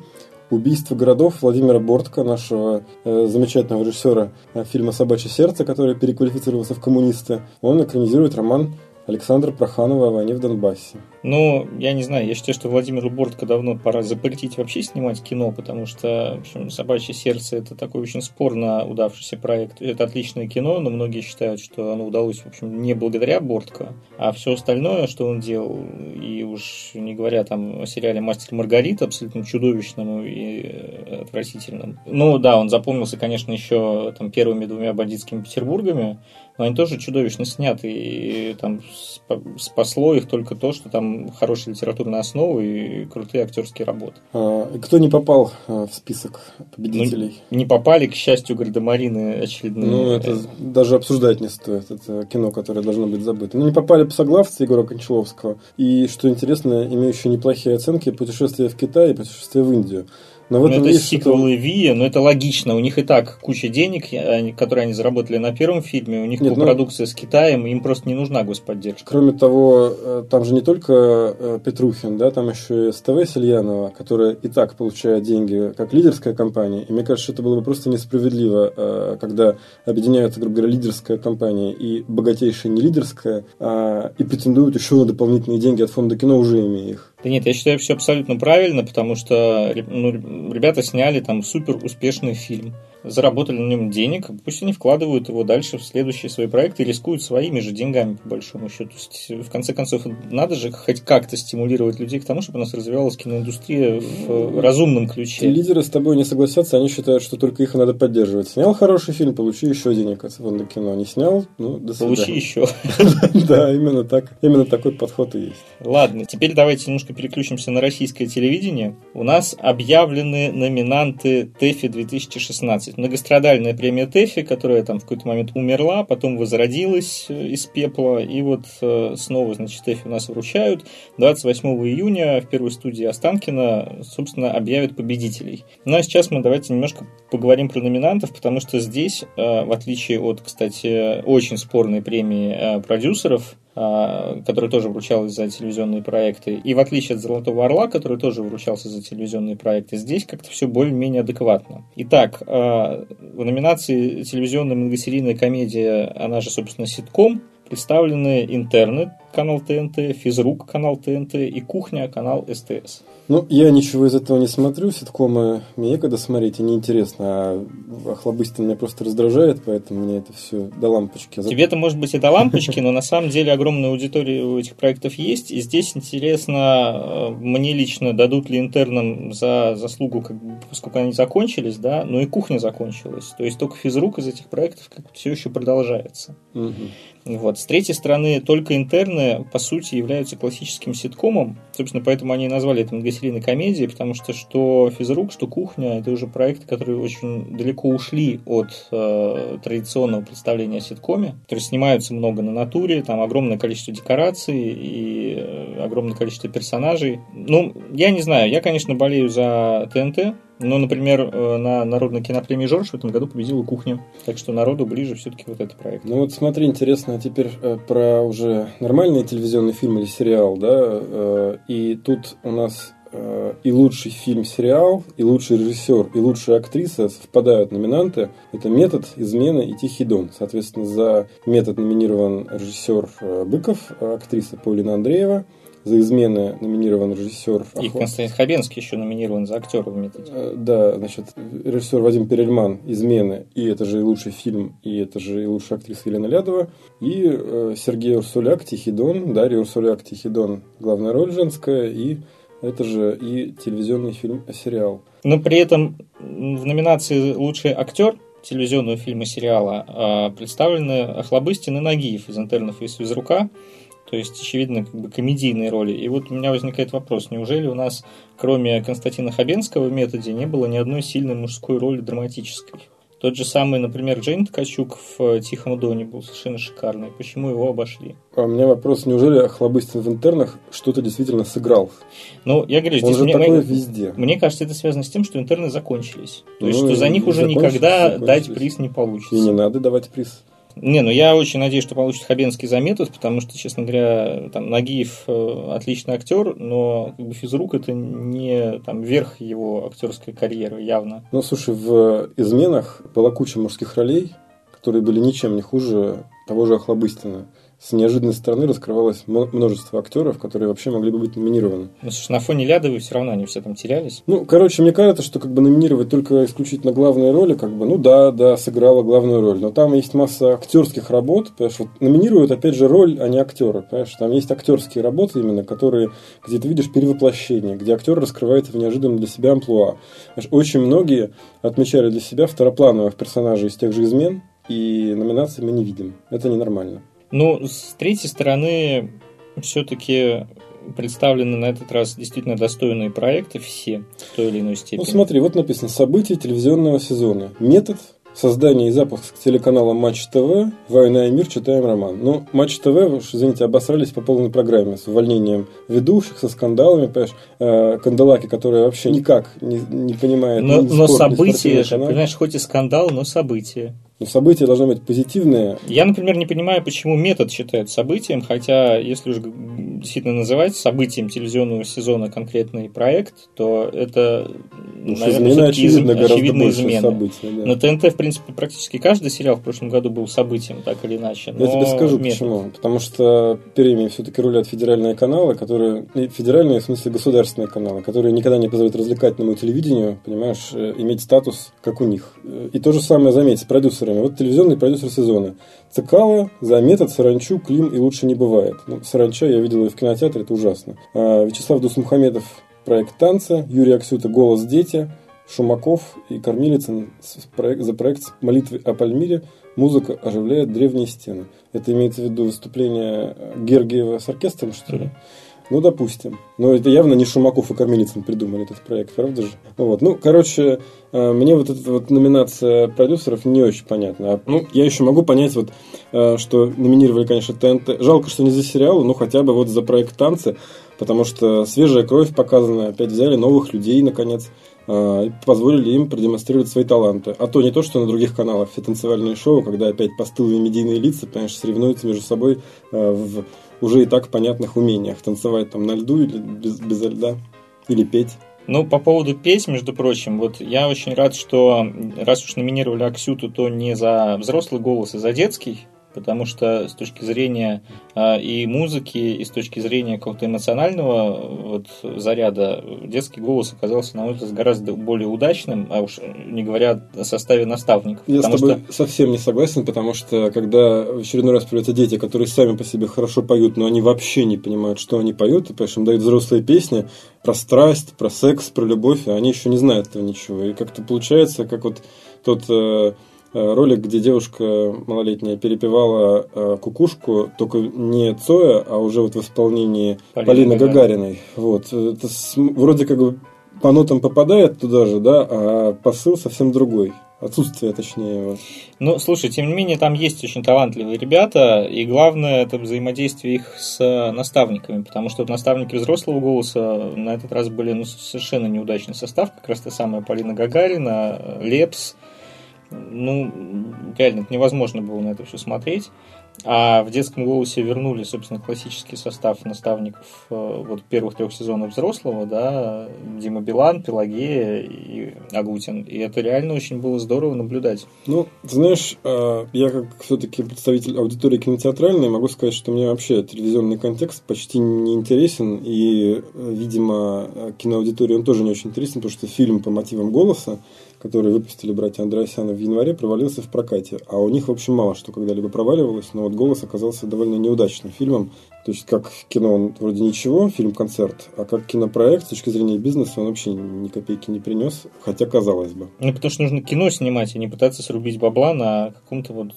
«Убийство городов» Владимира Бортко, нашего э, замечательного режиссера э, фильма «Собачье сердце», который переквалифицировался в коммуниста. Он экранизирует роман Александра Проханова о войне в Донбассе. Ну, я не знаю, я считаю, что Владимиру Бортко давно пора запретить вообще снимать кино, потому что, в общем, «Собачье сердце» — это такой очень спорно удавшийся проект. Это отличное кино, но многие считают, что оно удалось, в общем, не благодаря Бортко, а все остальное, что он делал, и уж не говоря там о сериале «Мастер Маргарита», абсолютно чудовищному и отвратительному. Ну, да, он запомнился, конечно, еще там первыми двумя бандитскими Петербургами, но они тоже чудовищно сняты, и там спасло их только то, что там хорошая литературная основа и крутые актерские работы. А, кто не попал а, в список победителей? Ну, не попали, к счастью, гардемарины очередные. Ну, это даже обсуждать не стоит. Это кино, которое должно быть забыто. Ну, не попали псоглавцы Егора Кончаловского. И, что интересно, имеющие неплохие оценки «Путешествие в Китай» и «Путешествие в Индию». Но в этом это сиквелы Ви, но это логично. У них и так куча денег, которые они заработали на первом фильме. У них Нет, ну, продукция с Китаем, им просто не нужна господдержка. Кроме того, э, там же не только э, Петрухин, да, там еще и СТВ Сельянова, которая и так получает деньги как лидерская компания. И мне кажется, это было бы просто несправедливо, э, когда объединяются, грубо говоря, лидерская компания и богатейшая не лидерская, а, и претендуют еще на дополнительные деньги от фонда кино, уже имея их. Да нет, я считаю все абсолютно правильно, потому что ну, ребята сняли там супер успешный фильм заработали на нем денег, пусть они вкладывают его дальше в следующие свои проекты и рискуют своими же деньгами, по большому счету. То есть, в конце концов, надо же хоть как-то стимулировать людей к тому, чтобы у нас развивалась киноиндустрия в разумном ключе. Лидеры с тобой не согласятся, они считают, что только их надо поддерживать. Снял хороший фильм, получи еще денег от фонда кино. Не снял, ну, до свидания. Получи еще. Да, именно так. Именно такой подход и есть. Ладно, теперь давайте немножко переключимся на российское телевидение. У нас объявлены номинанты ТЭФИ 2016 есть многострадальная премия ТЭФИ, которая там в какой-то момент умерла, потом возродилась э, из пепла, и вот э, снова, значит, ТЭФИ у нас вручают. 28 июня в первой студии Останкина, собственно, объявят победителей. Ну а сейчас мы давайте немножко поговорим про номинантов, потому что здесь, э, в отличие от, кстати, очень спорной премии продюсеров, который тоже вручалась за телевизионные проекты. И в отличие от «Золотого орла», который тоже вручался за телевизионные проекты, здесь как-то все более-менее адекватно. Итак, а, в номинации «Телевизионная многосерийная комедия», она же, собственно, ситком, представлены интерны, канал ТНТ, физрук, канал ТНТ и кухня, канал СТС. Ну, я ничего из этого не смотрю, ситкомы мне некогда смотреть, и неинтересно, а Охлобыстин меня просто раздражает, поэтому мне это все до лампочки. Тебе это может быть и до лампочки, но на самом деле огромная аудитория у этих проектов есть, и здесь интересно, э, мне лично дадут ли интернам за заслугу, как поскольку они закончились, да, но и кухня закончилась, то есть только физрук из этих проектов все еще продолжается. Угу. Вот. С третьей стороны, только интерны, по сути, являются классическим ситкомом. Собственно, поэтому они назвали это многосерийной комедией, потому что что физрук, что кухня, это уже проекты, которые очень далеко ушли от э, традиционного представления о ситкоме. То есть снимаются много на натуре, там огромное количество декораций и э, огромное количество персонажей. Ну, я не знаю, я, конечно, болею за ТНТ, ну, например, э, на Народной кинопремии Жорж в этом году победила «Кухня». Так что народу ближе все-таки вот этот проект. Ну вот смотри, интересно теперь э, про уже нормальный телевизионный фильм или сериал, да, и тут у нас и лучший фильм-сериал, и лучший режиссер, и лучшая актриса совпадают номинанты. Это «Метод», «Измена» и «Тихий дон». Соответственно, за «Метод» номинирован режиссер Быков, актриса Полина Андреева – за измены номинирован режиссер. И Константин Хабенский еще номинирован за актера в методе. Э, да, значит, режиссер Вадим Перельман «Измены», и это же и лучший фильм, и это же и лучшая актриса Елена Лядова, и э, Сергей Урсуляк «Тихий дон», Дарья Урсуляк «Тихий дон», главная роль женская, и это же и телевизионный фильм, сериал. Но при этом в номинации «Лучший актер» телевизионного фильма сериала а, представлены Охлобыстин и Нагиев из «Интернов» и из «Физрука». То есть, очевидно, как бы комедийные роли. И вот у меня возникает вопрос, неужели у нас, кроме Константина Хабенского в методе, не было ни одной сильной мужской роли драматической? Тот же самый, например, Джейн Ткачук в «Тихом доне» был совершенно шикарный. Почему его обошли? А у меня вопрос, неужели Охлобыстин в интернах что-то действительно сыграл? Ну, я говорю, Он здесь же мне, такой мне- везде. мне кажется, это связано с тем, что интерны закончились. То есть, Ну, что за них уже никогда закончились. дать приз не получится. И не надо давать приз. Не, ну я очень надеюсь, что получит Хабенский за потому что, честно говоря, там Нагиев э, отличный актер, но как бы физрук это не там верх его актерской карьеры явно. Ну, слушай, в «Изменах» была куча мужских ролей, которые были ничем не хуже того же Охлобыстина. С неожиданной стороны раскрывалось множество актеров, которые вообще могли бы быть номинированы. Ну, слушай, на фоне Лядовой все равно они все там терялись. Ну, короче, мне кажется, что как бы номинировать только исключительно главные роли, как бы, ну да, да, сыграла главную роль, но там есть масса актерских работ, понимаешь, вот номинируют, опять же, роль, а не актера, понимаешь, там есть актерские работы именно, которые, где ты видишь перевоплощение, где актер раскрывается в неожиданном для себя амплуа. Понимаешь, очень многие отмечали для себя второплановых персонажей из тех же измен, и номинации мы не видим. Это ненормально. Ну, с третьей стороны, все-таки представлены на этот раз действительно достойные проекты все в той или иной степени. Ну смотри, вот написано «События телевизионного сезона». Метод создания и запуск телеканала Матч ТВ «Война и мир. Читаем роман». Ну, Матч ТВ, вы уж, извините, обосрались по полной программе с увольнением ведущих, со скандалами, понимаешь, э, Канделаки, которая вообще никак не, не понимает но, ни но спорт, ни события канал. понимаешь, хоть и скандал, но события. Но события должны быть позитивные. Я, например, не понимаю, почему метод считают событием, хотя, если уж действительно называть событием телевизионного сезона конкретный проект, то это, Ну, наверное, измена, очевидно, изм- гораздо очевидно больше измена. событий. да. На ТНТ, в принципе, практически каждый сериал в прошлом году был событием, так или иначе. Я но тебе скажу метод. почему. Потому что премии все-таки рулят федеральные каналы, которые... Федеральные, в смысле, государственные каналы, которые никогда не позволят развлекательному телевидению, понимаешь, э, иметь статус, как у них. Э, И то же самое, заметь, с продюсерами. Вот телевизионный продюсер сезона. Цикало, за метод, Саранчу, Клим и лучше не бывает. Ну, Саранча я видел ее в кинотеатре, это ужасно. А, Вячеслав Дусмухамедов, проект танца, Юрий Аксюта, голос дети, Шумаков и Кормилицын за проект молитвы о Пальмире музыка оживляет древние стены. Это имеется в виду выступление Гергиева с оркестром, что ли? Мгм. Ну, допустим. Но это явно не Шумаков и Кормилицын придумали этот проект, правда же? Вот. Ну, короче, э, мне вот эта вот номинация продюсеров не очень понятна. А, Ну, я еще могу понять, вот, э, что номинировали, конечно, ТНТ. Жалко, что не за сериалы, ну, хотя бы вот за проект «Танцы», потому что свежая кровь показана, опять взяли новых людей, наконец, э, и позволили им продемонстрировать свои таланты. А то не то, что на других каналах все танцевальные шоу, когда опять постылые медийные лица, понимаешь, соревнуются между собой в уже и так понятных умениях. Танцевать там на льду или без, без льда, или петь. Ну, по поводу петь, между прочим, вот я очень рад, что раз уж номинировали Аксюту, то не за взрослый голос, а за детский, потому что с точки зрения а, и музыки, и с точки зрения какого-то эмоционального вот, заряда, детский голос оказался, на мой взгляд, гораздо более удачным, а уж не говоря о составе наставников. Я с тобой что совсем не согласен, потому что когда в очередной раз появляются дети, которые сами по себе хорошо поют, но они вообще не понимают, что они поют, и, им дают взрослые песни про страсть, про секс, про любовь, а они еще не знают этого ничего. И как-то получается, как вот тот э, э, ролик, где девушка малолетняя перепевала э, кукушку, только не Цоя, а уже вот в исполнении Полины Полины Гагариной. Вот. Это вроде как бы по нотам попадает туда же, да, а посыл совсем другой. Отсутствие, точнее, его. Ну, слушай, тем не менее, там есть очень талантливые ребята, и главное это взаимодействие их с э, наставниками, потому что вот наставники взрослого голоса на этот раз были ну, совершенно неудачный состав, как раз та самая Полина Гагарина, э, Лепс. Ну, реально, невозможно было на это все смотреть. А в детском голосе вернули, собственно, классический состав наставников э, вот первых трех сезонов взрослого, да, Дима Билан, Пелагея и Агутин. И это реально очень было здорово наблюдать. Ну, ты знаешь, э, я как все-таки представитель аудитории кинотеатральной могу сказать, что мне вообще телевизионный контекст почти не интересен, и, э, видимо, киноаудитории он тоже не очень интересен, потому что фильм по мотивам голоса, который выпустили братья Андреасяны в январе, провалился в прокате. А у них, в общем, мало что когда-либо проваливалось, но вот «Голос» оказался довольно неудачным фильмом. То есть, как кино он вроде ничего, фильм-концерт, а как кинопроект с точки зрения бизнеса он вообще ни копейки не принес, хотя казалось бы. Ну, потому что нужно кино снимать, а не пытаться срубить бабла на каком-то вот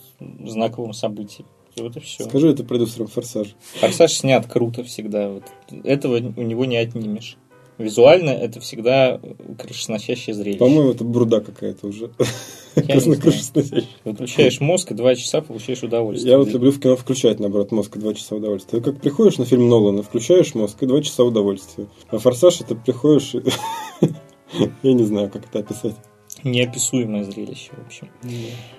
знаковом событии. Вот и все. Скажи это продюсерам «Форсаж». «Форсаж» снят круто всегда. Вот. Этого у него не отнимешь. Визуально это всегда крышесносящее зрелище. По-моему, это бурда какая-то уже. Выключаешь мозг, и два часа получаешь удовольствие. Я вот люблю в кино включать, наоборот, мозг и два часа удовольствия. Ты как приходишь на фильм Нолана, включаешь мозг и два часа удовольствия. А «Форсаж» это приходишь... Я не знаю, как это описать. Неописуемое зрелище, в общем.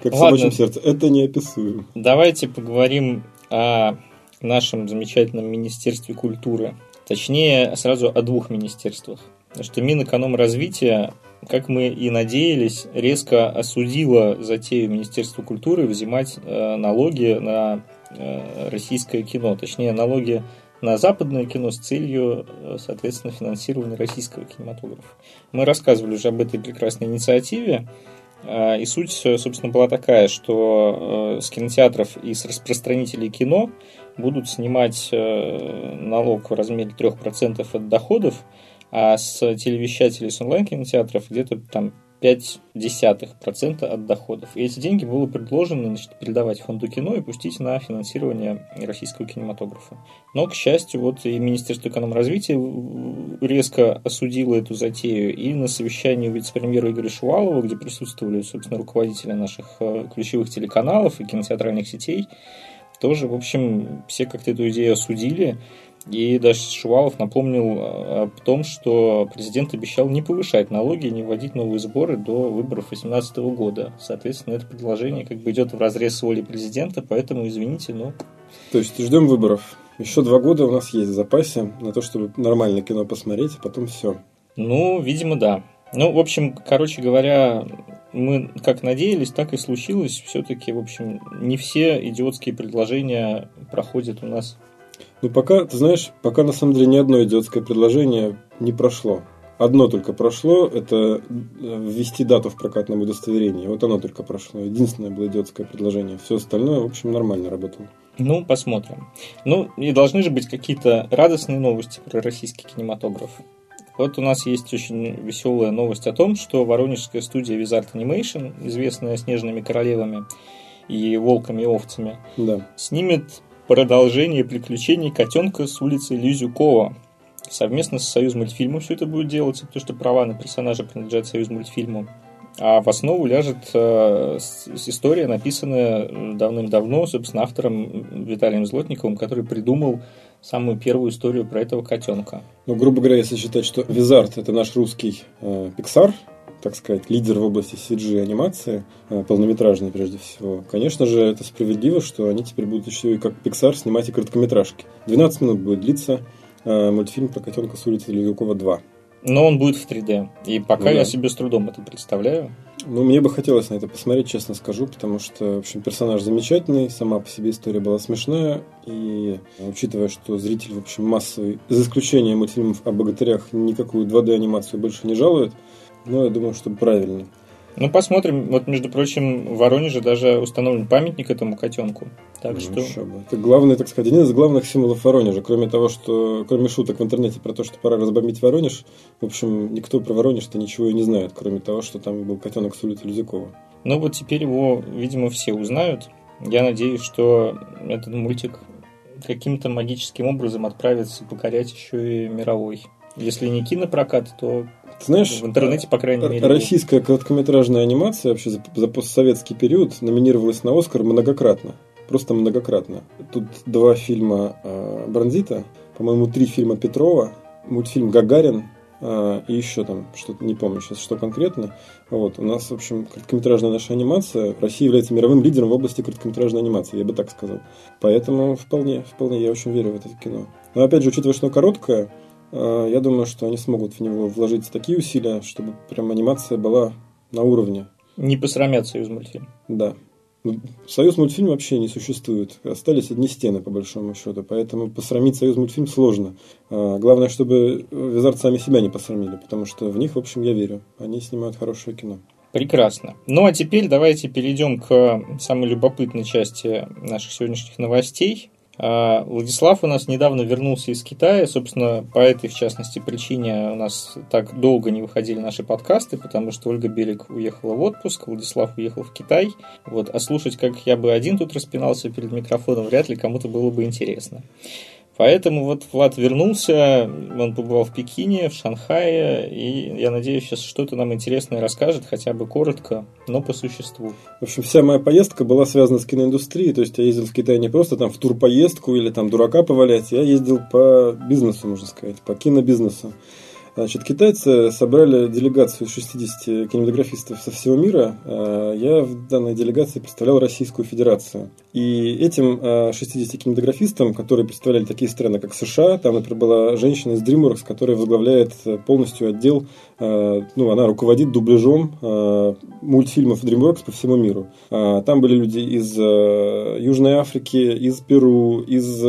Как в собачьем сердце. Это неописуемо. Давайте поговорим о нашем замечательном Министерстве культуры. Точнее, сразу о двух министерствах. Что Минэкономразвития, как мы и надеялись, резко осудило затею Министерства культуры взимать э, налоги на э, российское кино. Точнее, налоги на западное кино с целью, э, соответственно, финансирования российского кинематографа. Мы рассказывали уже об этой прекрасной инициативе. И суть, собственно, была такая, что с кинотеатров и с распространителей кино будут снимать э, налог в размере 3% от доходов, а с телевещателей с онлайн-кинотеатров где-то там 0,5% от доходов. И эти деньги было предложено значит, передавать фонду кино и пустить на финансирование российского кинематографа. Но, к счастью, вот и Министерство экономразвития резко осудило эту затею. И на совещании вице-премьера Игоря Шувалова, где присутствовали, собственно, руководители наших э, ключевых телеканалов и кинотеатральных сетей, тоже, в общем, все как-то эту идею осудили. И даже Шувалов напомнил а, о том, что президент обещал не повышать налоги и не вводить новые сборы до выборов 2018 года. Соответственно, это предложение как бы идет в разрез с волей президента, поэтому извините, но... То есть ждем выборов. Еще два года у нас есть в запасе на то, чтобы нормальное кино посмотреть, а потом все. Ну, видимо, да. Ну, в общем, короче говоря, мы как надеялись, так и случилось. Все-таки, в общем, не все идиотские предложения проходят у нас. Ну, пока, ты знаешь, пока на самом деле ни одно идиотское предложение не прошло. Одно только прошло, это ввести дату в прокатном удостоверении. Вот оно только прошло. Единственное было идиотское предложение. Все остальное, в общем, нормально работало. Ну, посмотрим. Ну, и должны же быть какие-то радостные новости про российский кинематограф. Вот у нас есть очень веселая новость о том, что воронежская студия Wizard Animation, известная «Снежными королевами» и «Волками и овцами», да. снимет продолжение приключений котенка с улицы Лизюкова. Совместно с Союз мультфильмом все это будет делаться, потому что права на персонажа принадлежат Союз мультфильму. А в основу ляжет э, история, написанная давным-давно, собственно, автором Виталием Злотниковым, который придумал самую первую историю про этого котенка. Ну, грубо говоря, если считать, что Визард это наш русский э, Pixar, так сказать, лидер в области CG анимации, э, полнометражной прежде всего, конечно же, это справедливо, что они теперь будут еще и как Pixar снимать и короткометражки. 12 минут будет длиться э, мультфильм про котенка с улицы Лилюкова 2. Но он будет в 3D. И пока ну, да. я себе с трудом это представляю. Ну, мне бы хотелось на это посмотреть, честно скажу, потому что, в общем, персонаж замечательный, сама по себе история была смешная, и учитывая, что зритель, в общем, массовый, за исключением мультфильмов о богатырях, никакую 2D-анимацию больше не жалует, но я думаю, что правильно. Ну, посмотрим. Вот, между прочим, в Воронеже даже установлен памятник этому котенку. Так ну, что... Бы. Это главный, так сказать, один из главных символов Воронежа. Кроме того, что, кроме шуток в интернете про то, что пора разбомбить Воронеж, в общем, никто про Воронеж-то ничего и не знает, кроме того, что там был котенок с улицы Люзякова. Ну, вот теперь его, видимо, все узнают. Я надеюсь, что этот мультик каким-то магическим образом отправится покорять еще и мировой. Если не кинопрокат, то знаешь, в интернете, по крайней мере. Российская короткометражная анимация вообще за, за постсоветский период номинировалась на Оскар многократно. Просто многократно. Тут два фильма э, Бронзита, по-моему, три фильма Петрова, мультфильм Гагарин э, и еще там что-то, не помню сейчас, что конкретно. Вот, у нас, в общем, короткометражная наша анимация, Россия является мировым лидером в области короткометражной анимации, я бы так сказал. Поэтому вполне, вполне я очень верю в это кино. Но опять же, учитывая, что оно короткое, я думаю, что они смогут в него вложить такие усилия, чтобы прям анимация была на уровне. Не посрамят Союз мультфильм. Да. Ну, Союз мультфильм вообще не существует. Остались одни стены, по большому счету. Поэтому посрамить Союз мультфильм сложно. А, главное, чтобы Визард сами себя не посрамили, потому что в них, в общем, я верю. Они снимают хорошее кино. Прекрасно. Ну а теперь давайте перейдем к самой любопытной части наших сегодняшних новостей. А Владислав у нас недавно вернулся из Китая. Собственно, по этой, в частности, причине у нас так долго не выходили наши подкасты, потому что Ольга Белик уехала в отпуск, Владислав уехал в Китай. Вот. А слушать, как я бы один тут распинался перед микрофоном, вряд ли кому-то было бы интересно. Поэтому вот Влад вернулся, он побывал в Пекине, в Шанхае, и я надеюсь, сейчас что-то нам интересное расскажет, хотя бы коротко, но по существу. В общем, вся моя поездка была связана с киноиндустрией, то есть я ездил в Китай не просто там в турпоездку или там дурака повалять, я ездил по бизнесу, можно сказать, по кинобизнесу. Значит, китайцы собрали делегацию из 60 кинематографистов со всего мира. А, я в данной делегации представлял Российскую Федерацию. И этим 60 а, кинематографистам, которые представляли такие страны, как США, там, например, была женщина из DreamWorks, которая возглавляет полностью отдел, ну, она руководит дубляжом мультфильмов DreamWorks по всему миру. Там были люди из Южной Африки, из Перу, из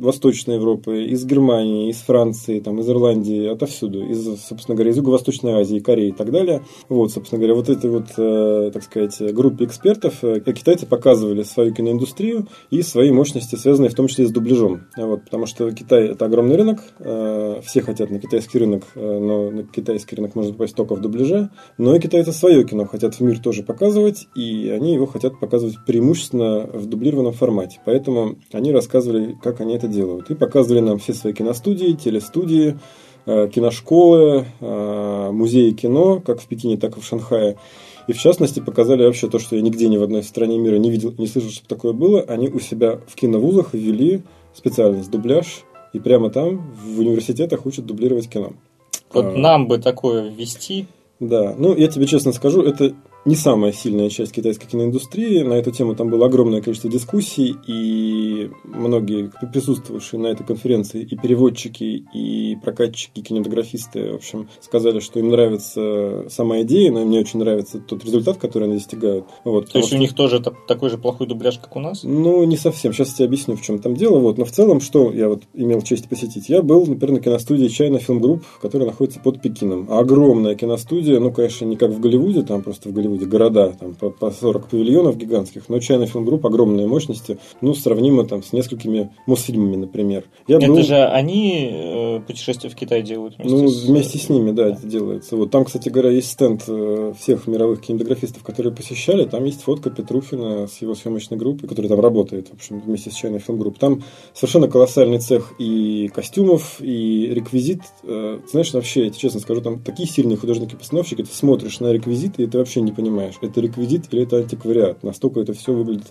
Восточной Европы, из Германии, из Франции, там, из Ирландии, отовсюду из, собственно говоря, из Юго-Восточной Азии, Кореи и так далее. Вот, собственно говоря, вот этой вот, э, так сказать, группе экспертов э, китайцы показывали свою киноиндустрию и свои мощности, связанные в том числе с дубляжом. Вот, потому что Китай – это огромный рынок, э, все хотят на китайский рынок, но на китайский рынок можно попасть только в дубляже, но и китайцы свое кино хотят в мир тоже показывать, и они его хотят показывать преимущественно в дублированном формате. Поэтому они рассказывали, как они это делают. И показывали нам все свои киностудии, телестудии, Э, киношколы, э, музеи кино, как в Пекине, так и в Шанхае. И в частности показали вообще то, что я нигде ни в одной стране мира не видел, не слышал, чтобы такое было. Они у себя в киновузах ввели специальность дубляж, и прямо там в университетах учат дублировать кино. Вот а, нам бы такое ввести. Да, ну я тебе честно скажу, это не самая сильная часть китайской киноиндустрии. На эту тему там было огромное количество дискуссий, и многие присутствовавшие на этой конференции, и переводчики, и прокатчики, кинематографисты, в общем, сказали, что им нравится сама идея, но им не очень нравится тот результат, который они достигают. Вот, То есть что... у них тоже такой же плохой дубляж, как у нас? Ну, не совсем. Сейчас я тебе объясню, в чем там дело. Вот. Но в целом, что я вот имел честь посетить? Я был, например, на киностудии China Film Group, которая находится под Пекином. Огромная киностудия, ну, конечно, не как в Голливуде, там просто в Голливуде Голливуде города, там по, по 40 павильонов гигантских, но China Film Group огромные мощности, ну, сравнимо там с несколькими Мосфильмами, например. Я это был... же они э, путешествия в Китай делают вместе Ну, с... вместе с ними, да, это делается. Вот там, кстати говоря, есть стенд э, всех мировых кинематографистов, которые посещали, там есть фотка Петрухина с его съемочной группой, которая там работает, в общем, вместе с China Film Group. Там совершенно колоссальный цех и костюмов, и реквизит. Э, знаешь, вообще, я тебе честно скажу, там такие сильные художники-постановщики, ты смотришь на реквизит, и ты вообще не понимаешь, это реквизит или это антиквариат. Настолько это все выглядит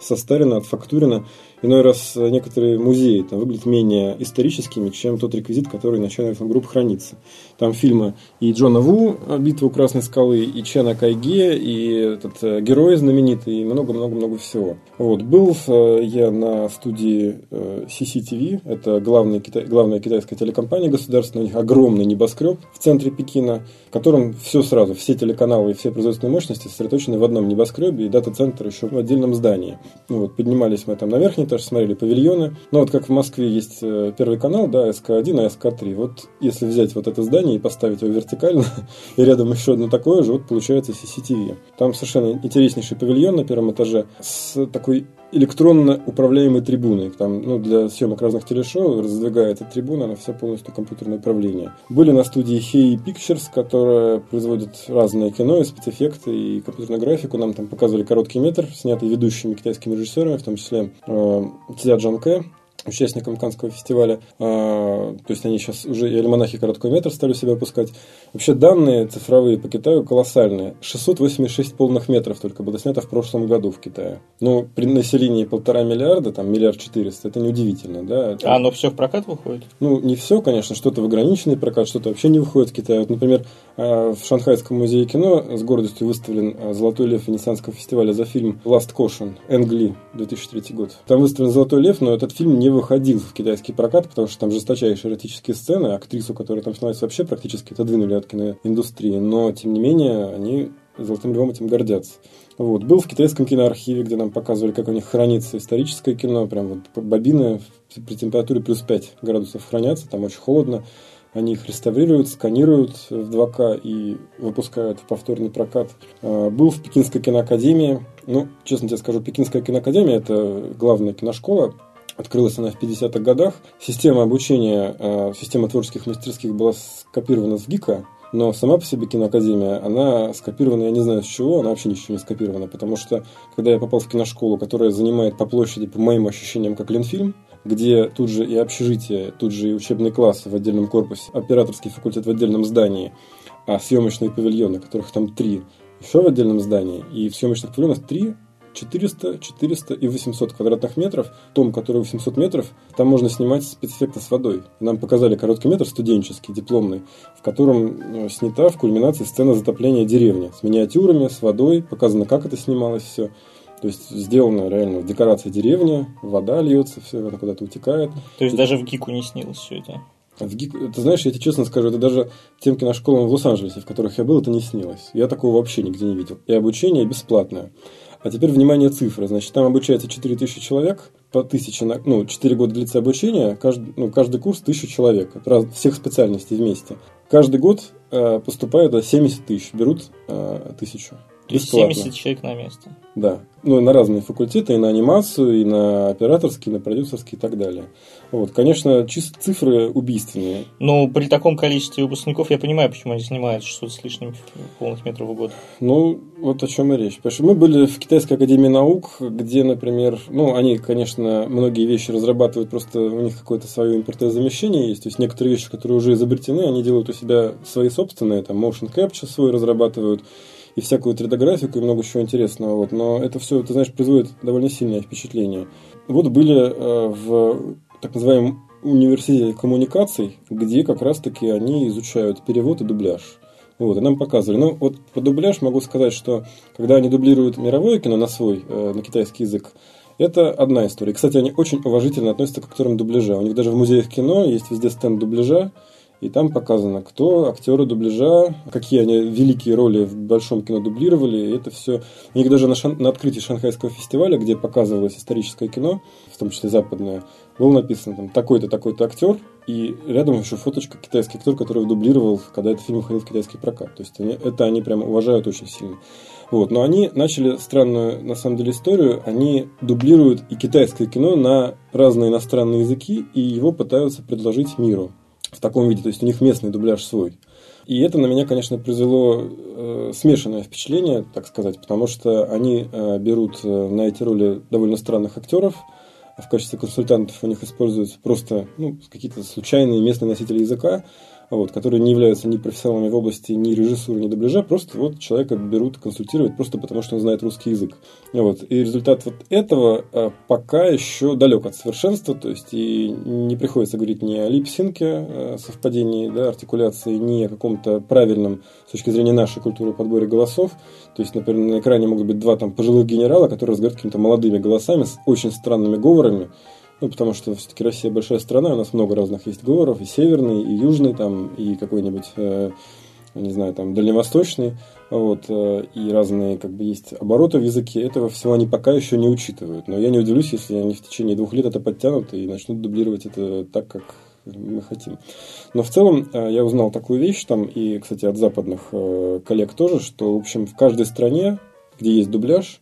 состарено, отфактурено. Иной раз некоторые музеи там выглядят менее историческими, чем тот реквизит, который на China Film Group хранится. Там фильмы и Джона Ву «Битва у Красной скалы», и Чена Кайге, и этот э, герой знаменитый, и много-много-много всего. Вот. Был э, я на студии э, CCTV, это главная, китай, главная китайская телекомпания государственная, у них огромный небоскреб в центре Пекина, в котором все сразу, все телеканалы и все производственные мощности сосредоточены в одном небоскребе, и дата-центр еще в отдельном здании. Вот, поднимались мы там на верхний этаж, смотрели павильоны. Ну, вот как в Москве есть э, первый канал, да, СК-1, а СК-3. Вот если взять вот это здание и поставить его вертикально, и рядом еще одно такое же, вот получается CCTV. Там совершенно интереснейший павильон на первом этаже с такой электронно управляемой трибуной. Там, ну, для съемок разных телешоу раздвигается трибуна, она вся полностью компьютерное управление. Были на студии Hey Pictures, которая производит разное кино и спецэффекты, и компьютерную графику. Нам там показывали короткий метр, снятый ведущими китайскими режиссерами, в том числе э, Цзя Джан Кэ, участникам Канского фестиваля. А, то есть они сейчас уже и альманахи короткого метра стали себя выпускать. Вообще данные цифровые по Китаю колоссальные. 686 полных метров только было снято в прошлом году в Китае. Ну, при населении полтора миллиарда, там миллиард четыреста, это неудивительно, да? Это... А оно все в прокат выходит? Ну, не все, конечно, что-то в ограниченный прокат, что-то вообще не выходит в Китае. Вот, например, а, в Шанхайском музее кино с гордостью выставлен а, Золотой лев Венецианского фестиваля за фильм Last Caution, Энгли, 2003 год. Там выставлен Золотой лев, но этот фильм не выходил в китайский прокат, потому что там жесточайшие эротические сцены, актрису, которая там снимается, вообще практически отодвинули от киноиндустрии, но, тем не менее, они Золотым Львом этим гордятся. Вот. Был в китайском киноархиве, где нам показывали, как у них хранится историческое кино. Прям вот бобины при температуре плюс 5 градусов хранятся, там очень холодно. Они их реставрируют, сканируют в 2К и выпускают в повторный прокат. А, был в Пекинской киноакадемии. Ну, честно тебе скажу, Пекинская киноакадемия – это главная киношкола Открылась она в 50-х годах. Система обучения, э, система творческих мастерских была скопирована с ГИКа, но сама по себе киноакадемия, она скопирована, я не знаю с чего, она вообще ничего не скопирована, потому что когда я попал в киношколу, которая занимает по площади, по моим ощущениям, как Ленфильм, где тут же и общежитие, тут же и учебный класс в отдельном корпусе, операторский факультет в отдельном здании, а съемочные павильоны, которых там три, еще в отдельном здании, и в съемочных павильонах три 400, 400 и 800 квадратных метров. Том, который 800 метров, там можно снимать спецэффекты с водой. Нам показали короткий метр студенческий, дипломный, в котором э, снята в кульминации сцена затопления деревни с миниатюрами, с водой, показано, как это снималось все. То есть сделано реально декорация деревни, вода льется, все это куда-то утекает. То есть и... даже в Гику не снилось все это? В ГИК, ты знаешь, я тебе честно скажу, это даже тем киношколам в Лос-Анджелесе, в которых я был, это не снилось. Я такого вообще нигде не видел. И обучение бесплатное. А теперь, внимание, цифры. Значит, там обучается 4000 человек по 1000, ну, 4 года длится обучение, каждый, ну, каждый курс 1000 человек, раз, всех специальностей вместе. Каждый год э, поступает да, 70 тысяч, берут э, 1000. Бесплатно. 70 человек на место. Да. Ну, и на разные факультеты, и на анимацию, и на операторские, и на продюсерские и так далее. Вот, конечно, чисто цифры убийственные. Ну, при таком количестве выпускников я понимаю, почему они снимают 600 с лишним полных метров в год. Ну, вот о чем и речь. Потому что мы были в Китайской академии наук, где, например, ну, они, конечно, многие вещи разрабатывают, просто у них какое-то свое импортное замещение есть. То есть некоторые вещи, которые уже изобретены, они делают у себя свои собственные, там, motion capture свой разрабатывают и всякую 3D-графику, и много чего интересного. Вот. Но это все, ты знаешь, производит довольно сильное впечатление. Вот были э, в так называемом университете коммуникаций, где как раз-таки они изучают перевод и дубляж. Вот, и нам показывали. Ну, вот про дубляж могу сказать, что когда они дублируют мировое кино на свой, э, на китайский язык, это одна история. Кстати, они очень уважительно относятся к актерам дубляжа. У них даже в музеях кино есть везде стенд дубляжа, и там показано, кто актеры дубляжа, какие они великие роли в большом кино дублировали. И это все. У них даже на, шан... на открытии Шанхайского фестиваля, где показывалось историческое кино, в том числе западное, было написано там такой-то, такой-то актер, и рядом еще фоточка китайский актер, который дублировал, когда этот фильм выходил в китайский прокат. То есть они, это они прям уважают очень сильно. Вот. Но они начали странную, на самом деле, историю. Они дублируют и китайское кино на разные иностранные языки, и его пытаются предложить миру в таком виде, то есть у них местный дубляж свой. И это на меня, конечно, произвело э, смешанное впечатление, так сказать, потому что они э, берут э, на эти роли довольно странных актеров, а в качестве консультантов у них используются просто ну, какие-то случайные местные носители языка, вот, которые не являются ни профессионалами в области ни режиссуры, ни дубляжа, просто вот человека берут консультировать просто потому, что он знает русский язык. Вот. И результат вот этого а, пока еще далек от совершенства, то есть и не приходится говорить ни о липсинке, а, совпадении да, артикуляции, ни о каком-то правильном с точки зрения нашей культуры подборе голосов. То есть, например, на экране могут быть два там пожилых генерала, которые разговаривают какими-то молодыми голосами с очень странными говорами, ну, потому что все-таки Россия большая страна, у нас много разных есть говоров, и северный, и южный, там, и какой-нибудь, э, не знаю, там, дальневосточный, вот, э, и разные, как бы, есть обороты в языке, этого всего они пока еще не учитывают. Но я не удивлюсь, если они в течение двух лет это подтянут и начнут дублировать это так, как мы хотим. Но в целом э, я узнал такую вещь там, и, кстати, от западных э, коллег тоже, что, в общем, в каждой стране, где есть дубляж,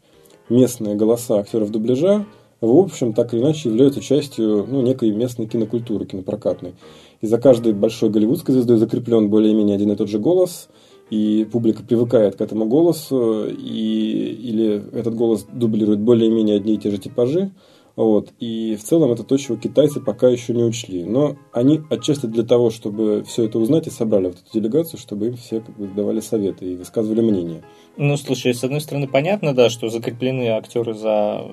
местные голоса актеров дубляжа в общем, так или иначе являются частью ну, некой местной кинокультуры, кинопрокатной. И за каждой большой голливудской звездой закреплен более-менее один и тот же голос, и публика привыкает к этому голосу, и, или этот голос дублирует более-менее одни и те же типажи. Вот. И в целом это то, чего китайцы пока еще не учли. Но они отчасти для того, чтобы все это узнать, и собрали вот эту делегацию, чтобы им все как бы, давали советы и высказывали мнение. Ну, слушай, с одной стороны, понятно, да, что закреплены актеры за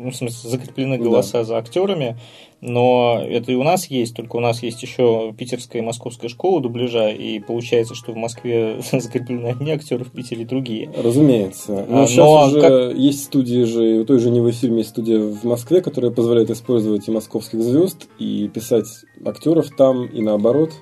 ну, в смысле, закреплены голоса да. за актерами, но это и у нас есть, только у нас есть еще питерская и московская школа дубляжа, и получается, что в Москве закреплены одни актеры, в Питере другие. Разумеется. Но, а, сейчас но уже как... есть студии же, у той же Невы фильм есть студия в Москве, которая позволяет использовать и московских звезд, и писать актеров там, и наоборот.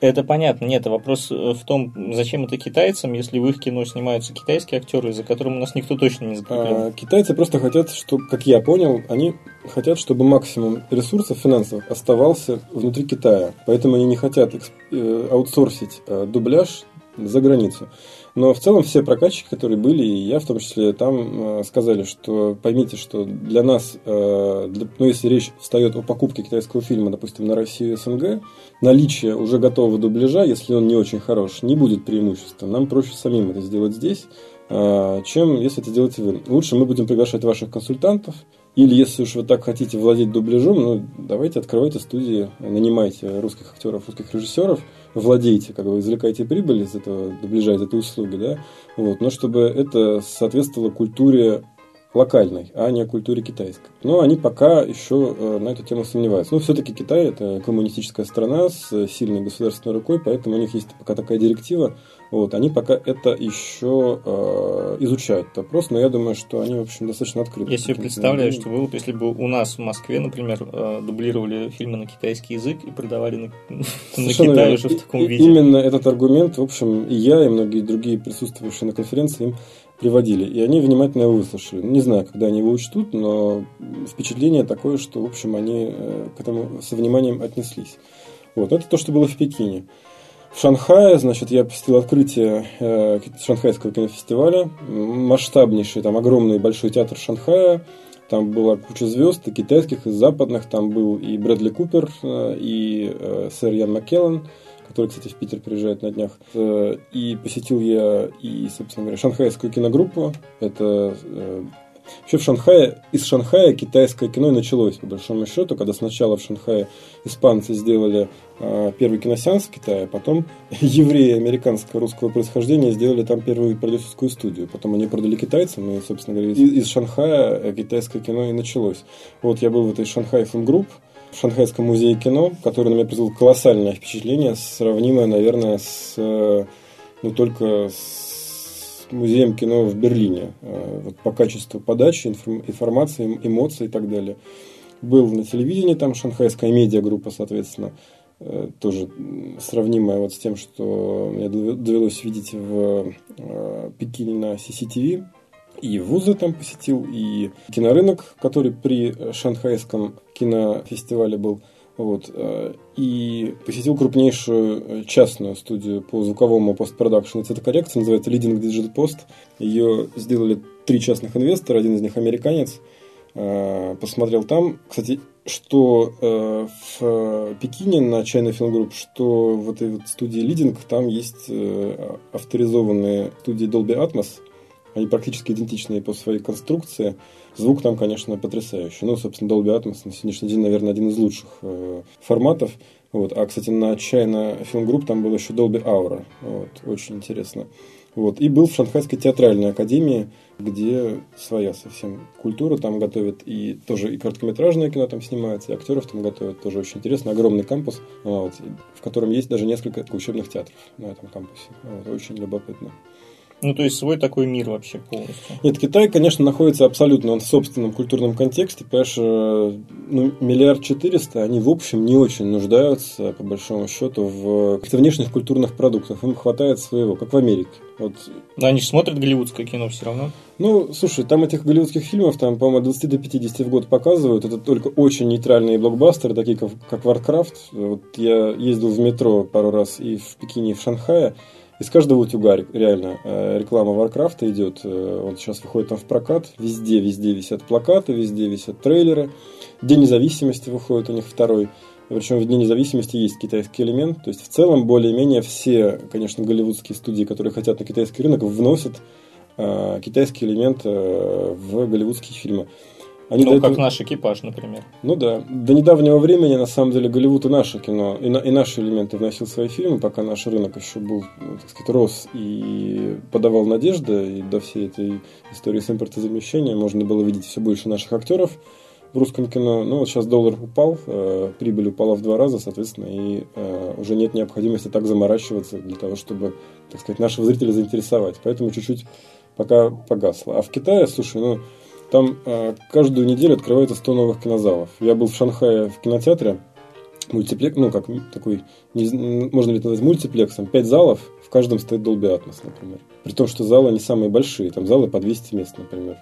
Это понятно. Нет, вопрос э, в том, зачем это китайцам, если в их кино снимаются китайские актеры, за которым у нас никто точно не закреплен. А, китайцы просто хотят, чтобы, как я понял, они хотят, чтобы максимум ресурсов финансовых оставался внутри Китая. Поэтому они не хотят э, аутсорсить э, дубляж за границу. Но в целом все прокатчики, которые были, и я в том числе, там э, сказали, что поймите, что для нас, э, для, ну, если речь встает о покупке китайского фильма, допустим, на Россию и СНГ, наличие уже готового дубляжа, если он не очень хорош, не будет преимуществом. Нам проще самим это сделать здесь, э, чем если это делаете вы. Лучше мы будем приглашать ваших консультантов, или если уж вы так хотите владеть дубляжом, ну, давайте открывайте студии, нанимайте русских актеров, русских режиссеров, владейте, как бы извлекайте прибыль из этого дубляжа, из этой услуги, да, вот, но чтобы это соответствовало культуре локальной, а не культуре китайской. Но они пока еще э, на эту тему сомневаются. Но все-таки Китай – это коммунистическая страна с сильной государственной рукой, поэтому у них есть пока такая директива. Вот, они пока это еще э, изучают этот вопрос, но я думаю, что они, в общем, достаточно открыты. Я себе представляю, что было бы, если бы у нас в Москве, например, э, дублировали фильмы на китайский язык и продавали на, на Китай уже в таком виде. Именно этот аргумент, в общем, и я, и многие другие присутствующие на конференции им приводили. И они внимательно его выслушали. Не знаю, когда они его учтут, но впечатление такое, что, в общем, они э, к этому со вниманием отнеслись. Вот, это то, что было в Пекине. В Шанхае, значит, я посетил открытие э, Шанхайского кинофестиваля. Масштабнейший, там огромный большой театр Шанхая. Там была куча звезд, и китайских, и западных. Там был и Брэдли Купер, э, и э, сэр Ян Маккеллан который, кстати, в Питер приезжает на днях. Э, и посетил я и, собственно говоря, шанхайскую киногруппу. Это э, Вообще в Шанхае, из Шанхая китайское кино и началось, по большому счету, когда сначала в Шанхае испанцы сделали э, первый киносеанс в Китае, потом евреи американского русского происхождения сделали там первую продюсерскую студию. Потом они продали китайцам, и, собственно говоря, из, из Шанхая китайское кино и началось. Вот я был в этой Шанхай Film Group, в Шанхайском музее кино, который на меня произвел колоссальное впечатление, сравнимое, наверное, с, э, ну, только с музеем кино в Берлине. Э, вот по качеству подачи, информации, эмоций и так далее. Был на телевидении, там шанхайская медиагруппа, соответственно, э, тоже сравнимая вот с тем, что мне довелось видеть в Пекине на CCTV и вузы там посетил, и кинорынок, который при шанхайском кинофестивале был. Вот, э, и посетил крупнейшую частную студию по звуковому постпродакшену цветокоррекции, называется Leading Digital Post. Ее сделали три частных инвестора, один из них американец. Э, посмотрел там, кстати, что э, в Пекине на China Film Group, что в этой вот студии Leading, там есть авторизованные студии Dolby Atmos, они практически идентичные по своей конструкции. Звук там, конечно, потрясающий. Ну, собственно, Dolby Atmos на сегодняшний день, наверное, один из лучших э, форматов. Вот. А, кстати, на China Film Group там был еще Dolby Aura. Вот. Очень интересно. Вот. И был в Шанхайской театральной академии, где своя совсем культура там готовят. И тоже и короткометражное кино там снимается, и актеров там готовят. Тоже очень интересно. Огромный кампус, вот, в котором есть даже несколько учебных театров на этом кампусе. Вот. Очень любопытно. Ну, то есть свой такой мир вообще полностью. Нет, Китай, конечно, находится абсолютно в собственном культурном контексте. Понимаешь, э, ну, миллиард четыреста, они в общем не очень нуждаются, по большому счету, в каких-то внешних культурных продуктах. Им хватает своего, как в Америке. Вот. Но они же смотрят голливудское кино все равно. Ну, слушай, там этих голливудских фильмов, там, по-моему, от 20 до 50 в год показывают. Это только очень нейтральные блокбастеры, такие как, как Warcraft. Вот я ездил в метро пару раз и в Пекине, и в Шанхае. Из каждого утюга реально э, реклама Варкрафта идет. Э, он сейчас выходит там в прокат. Везде, везде висят плакаты, везде висят трейлеры. День независимости выходит у них второй. Причем в Дне независимости есть китайский элемент. То есть в целом более-менее все, конечно, голливудские студии, которые хотят на китайский рынок, вносят э, китайский элемент э, в голливудские фильмы. Они ну, как этого... наш экипаж, например. Ну да. До недавнего времени, на самом деле, Голливуд и наше кино, и, на, и наши элементы вносил свои фильмы, пока наш рынок еще был, ну, так сказать, рос и подавал надежды, и до всей этой истории с импортозамещением можно было видеть все больше наших актеров в русском кино. Ну, вот сейчас доллар упал, э, прибыль упала в два раза, соответственно, и э, уже нет необходимости так заморачиваться для того, чтобы, так сказать, нашего зрителя заинтересовать. Поэтому чуть-чуть пока погасло. А в Китае, слушай, ну, там э, каждую неделю открывается 100 новых кинозалов. Я был в Шанхае в кинотеатре, мультиплекс, ну, как такой, не, можно ли это назвать мультиплексом, 5 залов, в каждом стоит Dolby Atmos, например. При том, что залы не самые большие, там залы по 200 мест, например.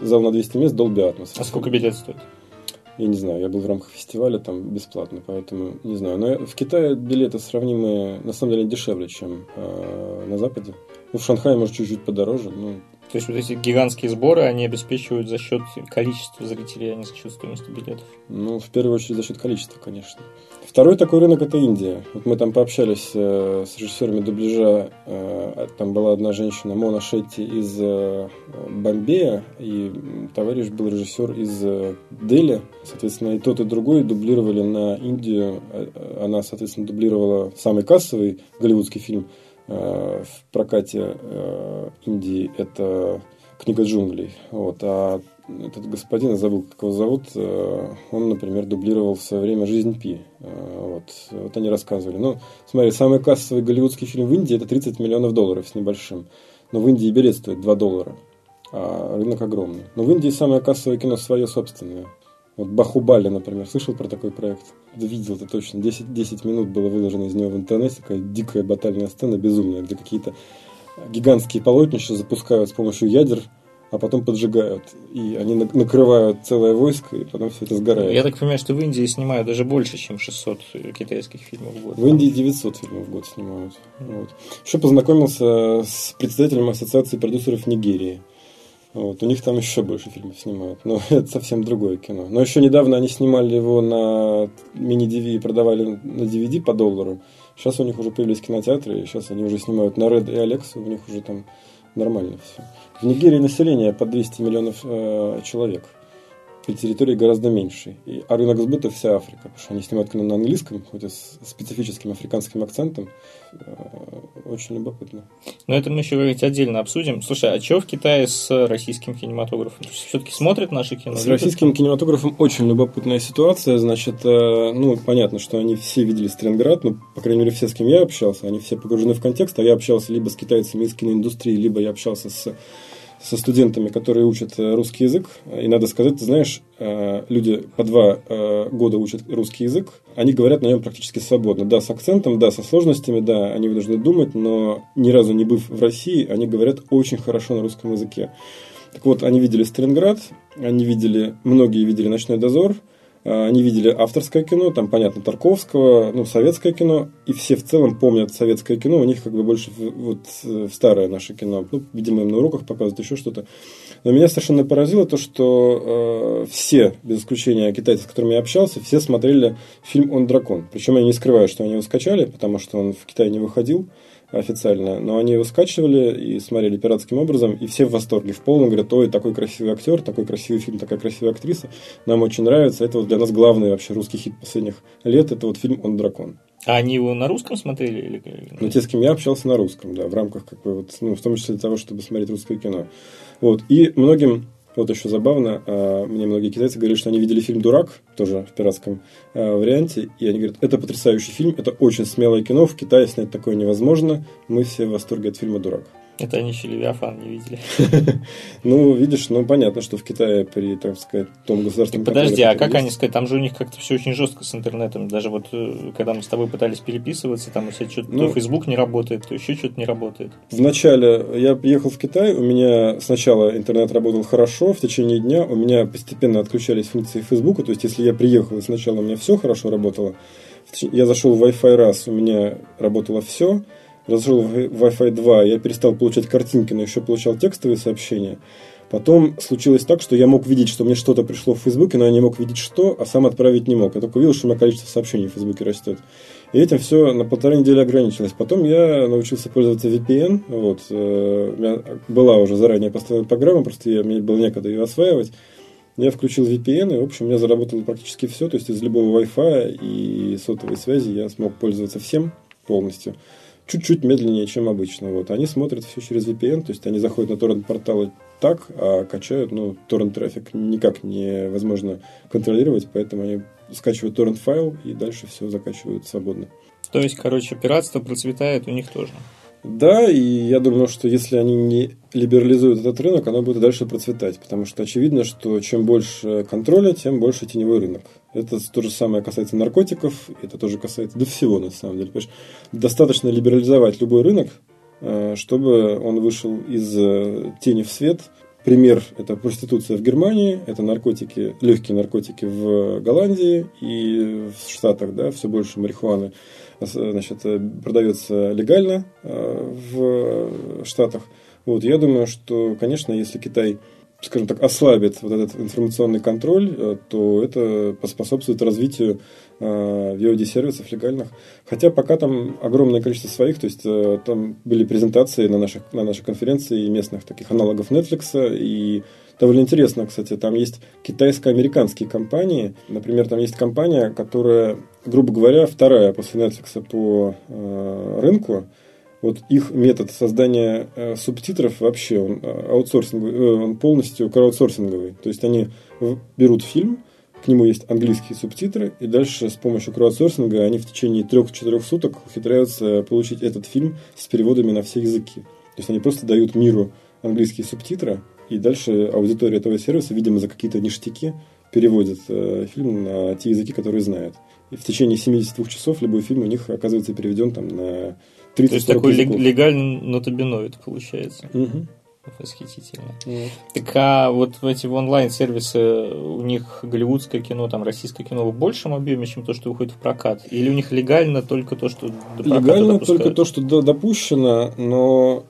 Зал на 200 мест Dolby Atmos. А сколько билет стоит? Я не знаю, я был в рамках фестиваля там бесплатно, поэтому не знаю. Но в Китае билеты сравнимые, на самом деле, дешевле, чем э, на Западе. Ну, в Шанхае, может, чуть-чуть подороже, но то есть вот эти гигантские сборы, они обеспечивают за счет количества зрителей, а не за счет стоимости билетов. Ну, в первую очередь за счет количества, конечно. Второй такой рынок – это Индия. Вот мы там пообщались э, с режиссерами дубляжа. Э, там была одна женщина, Мона Шетти из э, Бомбея, и товарищ был режиссер из э, Дели. Соответственно, и тот, и другой дублировали на Индию. Э, она, соответственно, дублировала самый кассовый голливудский фильм – в прокате э, Индии это книга джунглей. Вот. А этот господин, я забыл, как его зовут, э, он, например, дублировал в свое время «Жизнь Пи». Вот, вот они рассказывали. Ну, смотри, самый кассовый голливудский фильм в Индии – это 30 миллионов долларов с небольшим. Но в Индии билет стоит 2 доллара, а рынок огромный. Но в Индии самое кассовое кино свое собственное. Вот Бахубали, например, слышал про такой проект? видел это точно. 10, 10 минут было выложено из него в интернете. Такая дикая батальная сцена, безумная, где какие-то гигантские полотнища запускают с помощью ядер, а потом поджигают. И они накрывают целое войско, и потом все это сгорает. Я так понимаю, что в Индии снимают даже больше, чем 600 китайских фильмов в год. В Индии 900 фильмов в год снимают. Вот. Еще познакомился с председателем Ассоциации продюсеров Нигерии. Вот, у них там еще больше фильмов снимают, но это совсем другое кино. Но еще недавно они снимали его на мини-DV и продавали на DVD по доллару. Сейчас у них уже появились кинотеатры, и сейчас они уже снимают на Red и Alex, у них уже там нормально все. В Нигерии население под 200 миллионов э, человек – при территории гораздо меньше. И, а рынок сбыта вся Африка, потому что они снимают кино на английском, хоть и с специфическим африканским акцентом. Э, очень любопытно. Но это мы еще говорить отдельно обсудим. Слушай, а что в Китае с российским кинематографом? Все-таки смотрят наши кино? С российским кинематографом очень любопытная ситуация. Значит, э, ну, понятно, что они все видели Сталинград, ну, по крайней мере, все, с кем я общался, они все погружены в контекст, а я общался либо с китайцами из киноиндустрии, либо я общался с со студентами, которые учат э, русский язык. И надо сказать, ты знаешь, э, люди по два э, года учат русский язык, они говорят на нем практически свободно. Да, с акцентом, да, со сложностями, да, они должны думать, но ни разу не быв в России, они говорят очень хорошо на русском языке. Так вот, они видели Сталинград, они видели, многие видели «Ночной дозор», они видели авторское кино, там, понятно, Тарковского, ну, советское кино, и все в целом помнят советское кино, у них как бы больше вот в старое наше кино. Ну, видимо, им на уроках показывают еще что-то. Но меня совершенно поразило то, что э, все, без исключения китайцев, с которыми я общался, все смотрели фильм «Он дракон». Причем я не скрываю, что они его скачали, потому что он в Китае не выходил официально, но они его скачивали и смотрели пиратским образом, и все в восторге, в полном, говорят, ой, такой красивый актер, такой красивый фильм, такая красивая актриса, нам очень нравится, это вот для нас главный вообще русский хит последних лет, это вот фильм «Он дракон». А они его на русском смотрели? Или... Ну, те, с кем я общался, на русском, да, в рамках, как бы, вот, ну, в том числе для того, чтобы смотреть русское кино. Вот, и многим вот еще забавно, а, мне многие китайцы говорили, что они видели фильм «Дурак», тоже в пиратском а, варианте, и они говорят, это потрясающий фильм, это очень смелое кино, в Китае снять такое невозможно, мы все в восторге от фильма «Дурак». Это они еще Левиафан не видели. Ну, видишь, ну понятно, что в Китае при, так сказать, том государственном Подожди, а как они сказать, там же у них как-то все очень жестко с интернетом. Даже вот э, когда мы с тобой пытались переписываться, там у тебя что-то ну, то Facebook не работает, то еще что-то не работает. Вначале я приехал в Китай, у меня сначала интернет работал хорошо, в течение дня у меня постепенно отключались функции Facebook, то есть если я приехал и сначала у меня все хорошо работало, я зашел в Wi-Fi раз, у меня работало все, разжил Wi-Fi 2, я перестал получать картинки, но еще получал текстовые сообщения. Потом случилось так, что я мог видеть, что мне что-то пришло в Фейсбуке, но я не мог видеть что, а сам отправить не мог. Я только увидел, что у меня количество сообщений в Фейсбуке растет. И этим все на полторы недели ограничилось. Потом я научился пользоваться VPN. Вот. Э, у меня была уже заранее поставлена программа, просто я, мне было некогда ее осваивать. Я включил VPN, и, в общем, у меня заработало практически все. То есть, из любого Wi-Fi и сотовой связи я смог пользоваться всем полностью чуть-чуть медленнее, чем обычно. Вот. Они смотрят все через VPN, то есть они заходят на торрент-порталы так, а качают, ну, торрент-трафик никак невозможно контролировать, поэтому они скачивают торрент-файл и дальше все закачивают свободно. То есть, короче, пиратство процветает у них тоже. Да, и я думаю, что если они не либерализуют этот рынок, оно будет дальше процветать, потому что очевидно, что чем больше контроля, тем больше теневой рынок. Это то же самое касается наркотиков, это тоже касается до всего на самом деле. Понимаешь? Достаточно либерализовать любой рынок, э, чтобы он вышел из э, тени в свет, пример – это проституция в Германии, это наркотики, легкие наркотики в Голландии и в Штатах, да, все больше марихуаны значит, продается легально в Штатах. Вот, я думаю, что, конечно, если Китай скажем так, ослабит вот этот информационный контроль, э, то это поспособствует развитию э, VOD-сервисов легальных. Хотя пока там огромное количество своих, то есть э, там были презентации на наших, на нашей конференции местных таких аналогов Netflix, и довольно интересно, кстати, там есть китайско-американские компании. Например, там есть компания, которая, грубо говоря, вторая после Netflix по рынку, вот их метод создания э, субтитров вообще он э, аутсорсинговый, э, он полностью краудсорсинговый. То есть они берут фильм, к нему есть английские субтитры, и дальше с помощью краудсорсинга они в течение трех-четырех суток ухитряются получить этот фильм с переводами на все языки. То есть они просто дают миру английские субтитры, и дальше аудитория этого сервиса, видимо, за какие-то ништяки переводит э, фильм на те языки, которые знают. И в течение 72 часов любой фильм у них оказывается переведен там на 30 То есть такой языков. легальный нотабиноид получается. Угу. Восхитительно. Mm. Так а вот в эти онлайн-сервисы у них голливудское кино, там российское кино в большем объеме, чем то, что выходит в прокат? Или у них легально только то, что до Легально только то, что допущено, но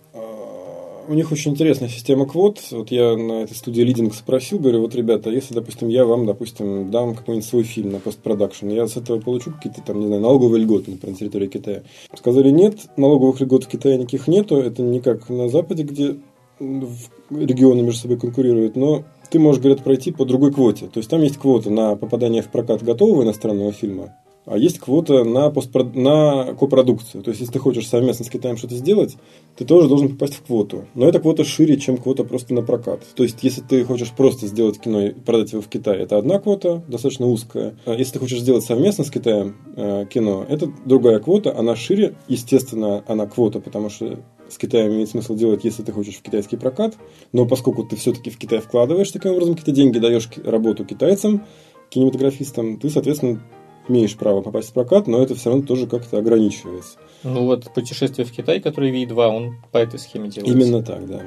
у них очень интересная система квот. Вот я на этой студии лидинг спросил, говорю, вот, ребята, если, допустим, я вам, допустим, дам какой-нибудь свой фильм на постпродакшн, я с этого получу какие-то там, не знаю, налоговые льготы, например, на территории Китая. Сказали, нет, налоговых льгот в Китае никаких нету, это не как на Западе, где регионы между собой конкурируют, но ты можешь, говорят, пройти по другой квоте. То есть там есть квота на попадание в прокат готового иностранного фильма, а есть квота на, постпрод... на копродукцию. То есть, если ты хочешь совместно с Китаем что-то сделать, ты тоже должен попасть в квоту. Но эта квота шире, чем квота просто на прокат. То есть, если ты хочешь просто сделать кино и продать его в Китае, это одна квота, достаточно узкая. А если ты хочешь сделать совместно с Китаем э, кино, это другая квота, она шире. Естественно, она квота, потому что с Китаем имеет смысл делать, если ты хочешь в китайский прокат. Но поскольку ты все-таки в Китай вкладываешь таким образом какие-то деньги, даешь работу китайцам, кинематографистам, ты, соответственно, имеешь право попасть в прокат, но это все равно тоже как-то ограничивается. Ну вот путешествие в Китай, который V2, он по этой схеме делается. Именно так, да.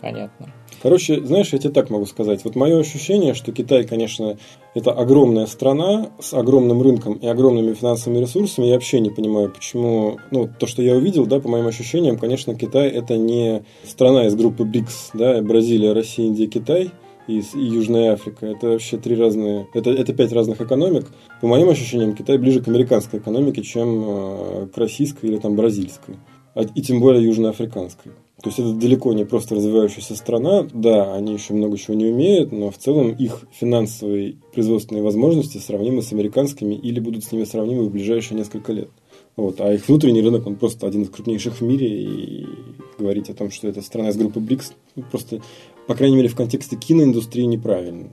Понятно. Короче, знаешь, я тебе так могу сказать. Вот мое ощущение, что Китай, конечно, это огромная страна с огромным рынком и огромными финансовыми ресурсами. Я вообще не понимаю, почему... Ну, то, что я увидел, да, по моим ощущениям, конечно, Китай это не страна из группы БРИКС, да, Бразилия, Россия, Индия, Китай – и, и Южная Африка. Это вообще три разные, это, это пять разных экономик. По моим ощущениям, Китай ближе к американской экономике, чем э, к российской или там бразильской. А, и тем более южноафриканской. То есть это далеко не просто развивающаяся страна. Да, они еще много чего не умеют, но в целом их финансовые производственные возможности сравнимы с американскими или будут с ними сравнимы в ближайшие несколько лет. Вот. А их внутренний рынок, он просто один из крупнейших в мире. И говорить о том, что это страна из группы БРИКС, просто по крайней мере, в контексте киноиндустрии неправильно.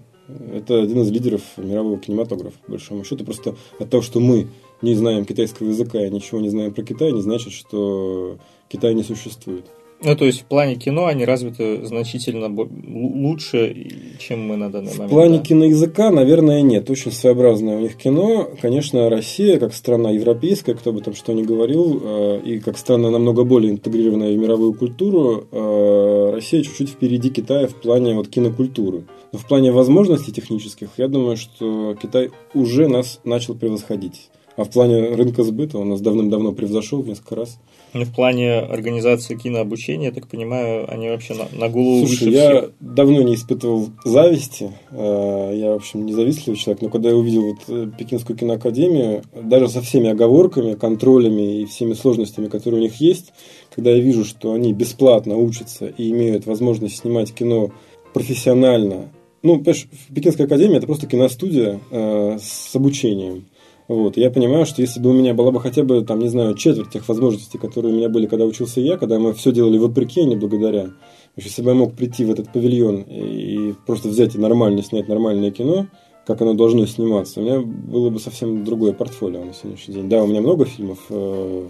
Это один из лидеров мирового кинематографа, по большому счету. Просто от того, что мы не знаем китайского языка и ничего не знаем про Китай, не значит, что Китай не существует. Ну, то есть в плане кино они развиты значительно лучше, чем мы на данный момент. В плане да? киноязыка, наверное, нет. Очень своеобразное у них кино. Конечно, Россия, как страна европейская, кто бы там что ни говорил, э, и как страна намного более интегрированная в мировую культуру, э, Россия чуть-чуть впереди Китая в плане вот кинокультуры. Но в плане возможностей технических, я думаю, что Китай уже нас начал превосходить. А в плане рынка сбыта он нас давным-давно превзошел в несколько раз. Ну, в плане организации кинообучения, я так понимаю, они вообще на, на голову Слушай, выше я всех. давно не испытывал зависти. Э, я, в общем, независимый человек. Но когда я увидел вот э, Пекинскую киноакадемию, даже со всеми оговорками, контролями и всеми сложностями, которые у них есть, когда я вижу, что они бесплатно учатся и имеют возможность снимать кино профессионально, ну, понимаешь, Пекинская академия – это просто киностудия э, с обучением. Вот. Я понимаю, что если бы у меня была бы хотя бы, там, не знаю, четверть тех возможностей, которые у меня были, когда учился я, когда мы все делали вопреки, а не благодаря. Если бы я мог прийти в этот павильон и просто взять и нормально снять нормальное кино, как оно должно сниматься, у меня было бы совсем другое портфолио на сегодняшний день. Да, у меня много фильмов э,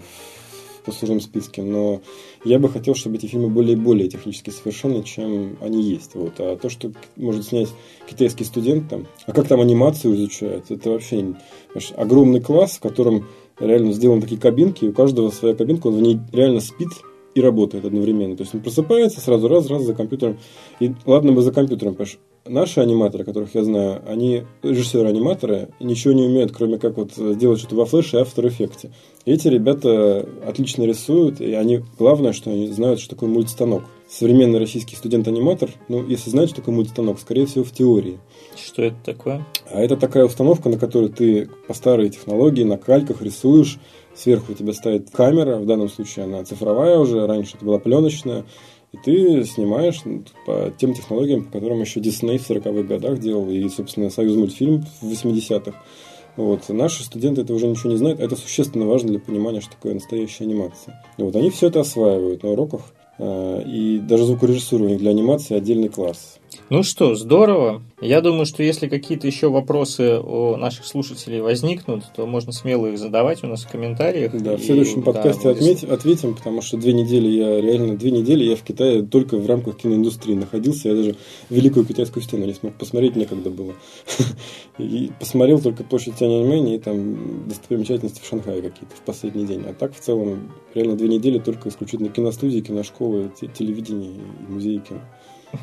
послужном списке, но я бы хотел, чтобы эти фильмы были более технически совершенны, чем они есть. Вот. А то, что может снять китайский студент, там, а как там анимацию изучают, это вообще знаешь, огромный класс, в котором реально сделаны такие кабинки, и у каждого своя кабинка, он в ней реально спит и работает одновременно. То есть он просыпается, сразу раз, раз за компьютером. И ладно бы за компьютером, потому что наши аниматоры, которых я знаю, они режиссеры-аниматоры, ничего не умеют, кроме как вот сделать что-то во флеше и After Effects. эти ребята отлично рисуют, и они, главное, что они знают, что такое мультистанок. Современный российский студент-аниматор, ну, если знает, что такое мультистанок, скорее всего, в теории. Что это такое? А это такая установка, на которой ты по старой технологии на кальках рисуешь, сверху у тебя стоит камера, в данном случае она цифровая уже, раньше это была пленочная, и ты снимаешь по тем технологиям, по которым еще Дисней в 40-х годах делал, и, собственно, Союз мультфильм в 80-х. Вот. Наши студенты это уже ничего не знают, это существенно важно для понимания, что такое настоящая анимация. И вот они все это осваивают на уроках, э, и даже звукорежиссирование для анимации отдельный класс. Ну что, здорово. Я думаю, что если какие-то еще вопросы у наших слушателей возникнут, то можно смело их задавать у нас в комментариях. Да, в следующем и, подкасте да, отметь, ответим, потому что две недели я реально две недели я в Китае только в рамках киноиндустрии находился. Я даже Великую Китайскую стену не смог посмотреть, некогда было. И посмотрел только площадь Тяньаньмэнь и там достопримечательности в Шанхае какие-то в последний день. А так в целом реально две недели только исключительно киностудии, киношколы, телевидение и музеи кино.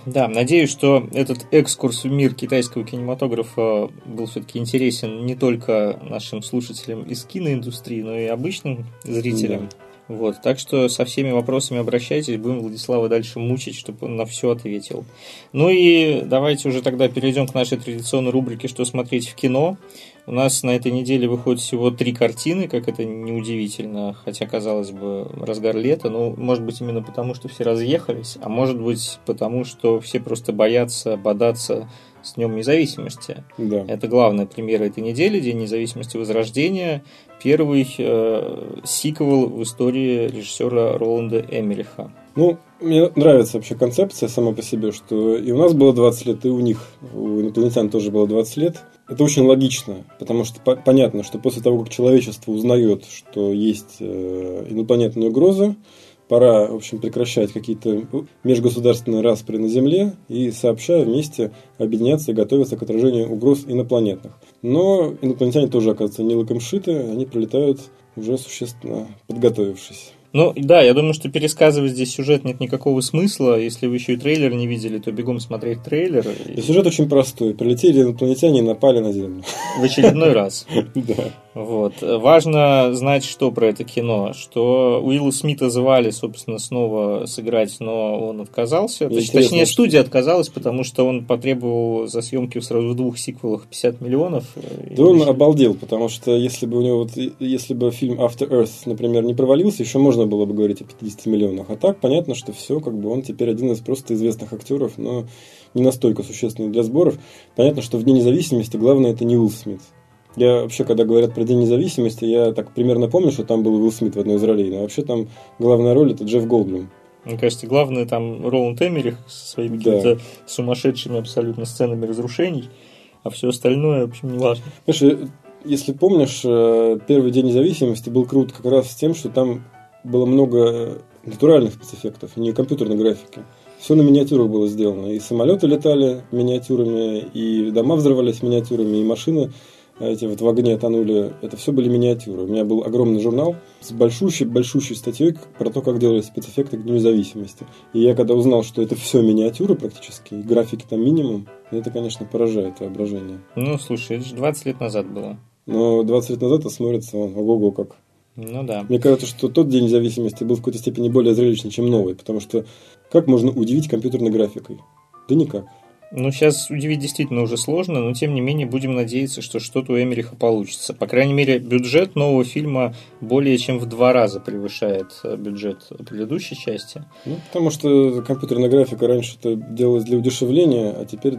Да, надеюсь, что этот экскурс в мир китайского кинематографа был все-таки интересен не только нашим слушателям из киноиндустрии, но и обычным зрителям. Да. Вот, так что со всеми вопросами обращайтесь, будем Владислава дальше мучить, чтобы он на все ответил. Ну и давайте уже тогда перейдем к нашей традиционной рубрике «Что смотреть в кино?». У нас на этой неделе выходит всего три картины, как это неудивительно, хотя, казалось бы, разгар лета. Ну, может быть, именно потому, что все разъехались, а может быть, потому, что все просто боятся бодаться с Днем независимости. Да. Это главная премьера этой недели, День независимости Возрождения. Первый э, сиквел в истории режиссера Роланда Эмериха. Ну, мне нравится вообще концепция сама по себе, что и у нас было 20 лет, и у них, у инопланетян тоже было 20 лет. Это очень логично, потому что по- понятно, что после того, как человечество узнает, что есть э, инопланетные угрозы, пора, в общем, прекращать какие-то межгосударственные распри на Земле и сообща вместе объединяться и готовиться к отражению угроз инопланетных. Но инопланетяне тоже, оказывается, не лакомшиты, они прилетают уже существенно подготовившись. Ну, да, я думаю, что пересказывать здесь сюжет нет никакого смысла. Если вы еще и трейлер не видели, то бегом смотреть трейлер. И сюжет очень простой. Прилетели инопланетяне и напали на Землю. В очередной раз. Да. Вот. Важно знать, что про это кино. Что Уилла Смита звали, собственно, снова сыграть, но он отказался. Точнее, студия отказалась, потому что он потребовал за съемки сразу в двух сиквелах 50 миллионов. Да он обалдел, потому что если бы у него вот, если бы фильм After Earth, например, не провалился, еще можно можно было бы говорить о 50 миллионах. А так понятно, что все, как бы он теперь один из просто известных актеров, но не настолько существенный для сборов. Понятно, что в Дне независимости главное это не Уилл Смит. Я вообще, когда говорят про День независимости, я так примерно помню, что там был Уилл Смит в одной из ролей, но вообще там главная роль это Джефф Голдблюм. Мне кажется, главное там Роланд Эмерих со своими да. какими-то сумасшедшими абсолютно сценами разрушений, а все остальное, в общем, не важно. Знаешь, если помнишь, э, первый день независимости был крут как раз с тем, что там было много натуральных спецэффектов, не компьютерной графики. Все на миниатюрах было сделано. И самолеты летали миниатюрами, и дома взрывались миниатюрами, и машины эти вот в огне тонули. Это все были миниатюры. У меня был огромный журнал с большущей-большущей статьей про то, как делали спецэффекты к Дню независимости. И я когда узнал, что это все миниатюры практически, и графики там минимум, это, конечно, поражает воображение. Ну, слушай, это же 20 лет назад было. Но 20 лет назад это смотрится, ого-го, как ну да. Мне кажется, что тот День независимости был в какой-то степени более зрелищный, чем новый, потому что как можно удивить компьютерной графикой? Да никак. Ну, сейчас удивить действительно уже сложно, но тем не менее будем надеяться, что что-то у Эмериха получится. По крайней мере, бюджет нового фильма более чем в два раза превышает э, бюджет предыдущей части. Ну, потому что компьютерная графика раньше это делалась для удешевления, а теперь,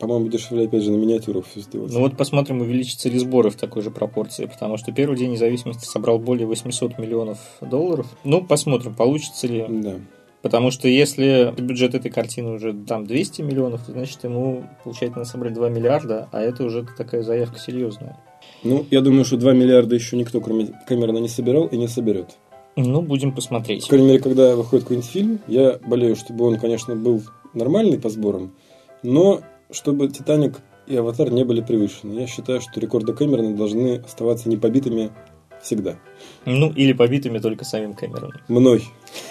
по-моему, дешевле опять же на миниатюрах все сделать. Ну вот посмотрим, увеличатся ли сборы в такой же пропорции, потому что первый день независимости собрал более 800 миллионов долларов. Ну, посмотрим, получится ли. Да. Потому что если бюджет этой картины уже там 200 миллионов, то значит ему получается надо собрать 2 миллиарда, а это уже такая заявка серьезная. Ну, я думаю, что 2 миллиарда еще никто, кроме Кэмерона, не собирал и не соберет. Ну, будем посмотреть. По крайней мере, когда выходит какой-нибудь фильм, я болею, чтобы он, конечно, был нормальный по сборам, но чтобы «Титаник» и «Аватар» не были превышены. Я считаю, что рекорды Кэмерона должны оставаться непобитыми Всегда. Ну, или побитыми только самим Кэмероном. Мной.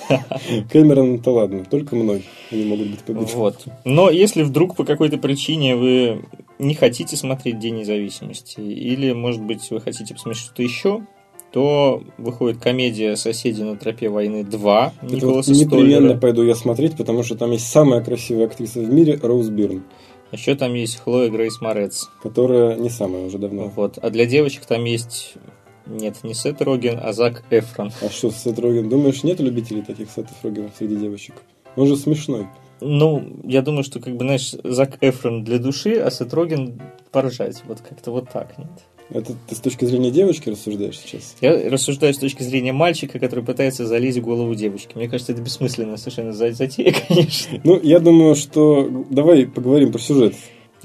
Кэмерон-то ладно, только мной они могут быть побиты. Вот. Но если вдруг по какой-то причине вы не хотите смотреть День независимости, или, может быть, вы хотите посмотреть что-то еще, то выходит комедия «Соседи на тропе войны 2» Это Николаса вот непременно Столлера. пойду я смотреть, потому что там есть самая красивая актриса в мире Роуз Бирн, Еще там есть Хлоя Грейс Морец. которая не самая уже давно. Вот. А для девочек там есть... Нет, не Сет Роген, а Зак Эфрон. А что, Сет Роген? Думаешь, нет любителей таких Сетов Рогенов среди девочек? Он же смешной. Ну, я думаю, что, как бы, знаешь, Зак Эфрон для души, а Сет Роген поржать. Вот как-то вот так, нет? Это ты с точки зрения девочки рассуждаешь сейчас? Я рассуждаю с точки зрения мальчика, который пытается залезть в голову девочки. Мне кажется, это бессмысленная совершенно за- затея, конечно. Ну, я думаю, что... Давай поговорим про сюжет.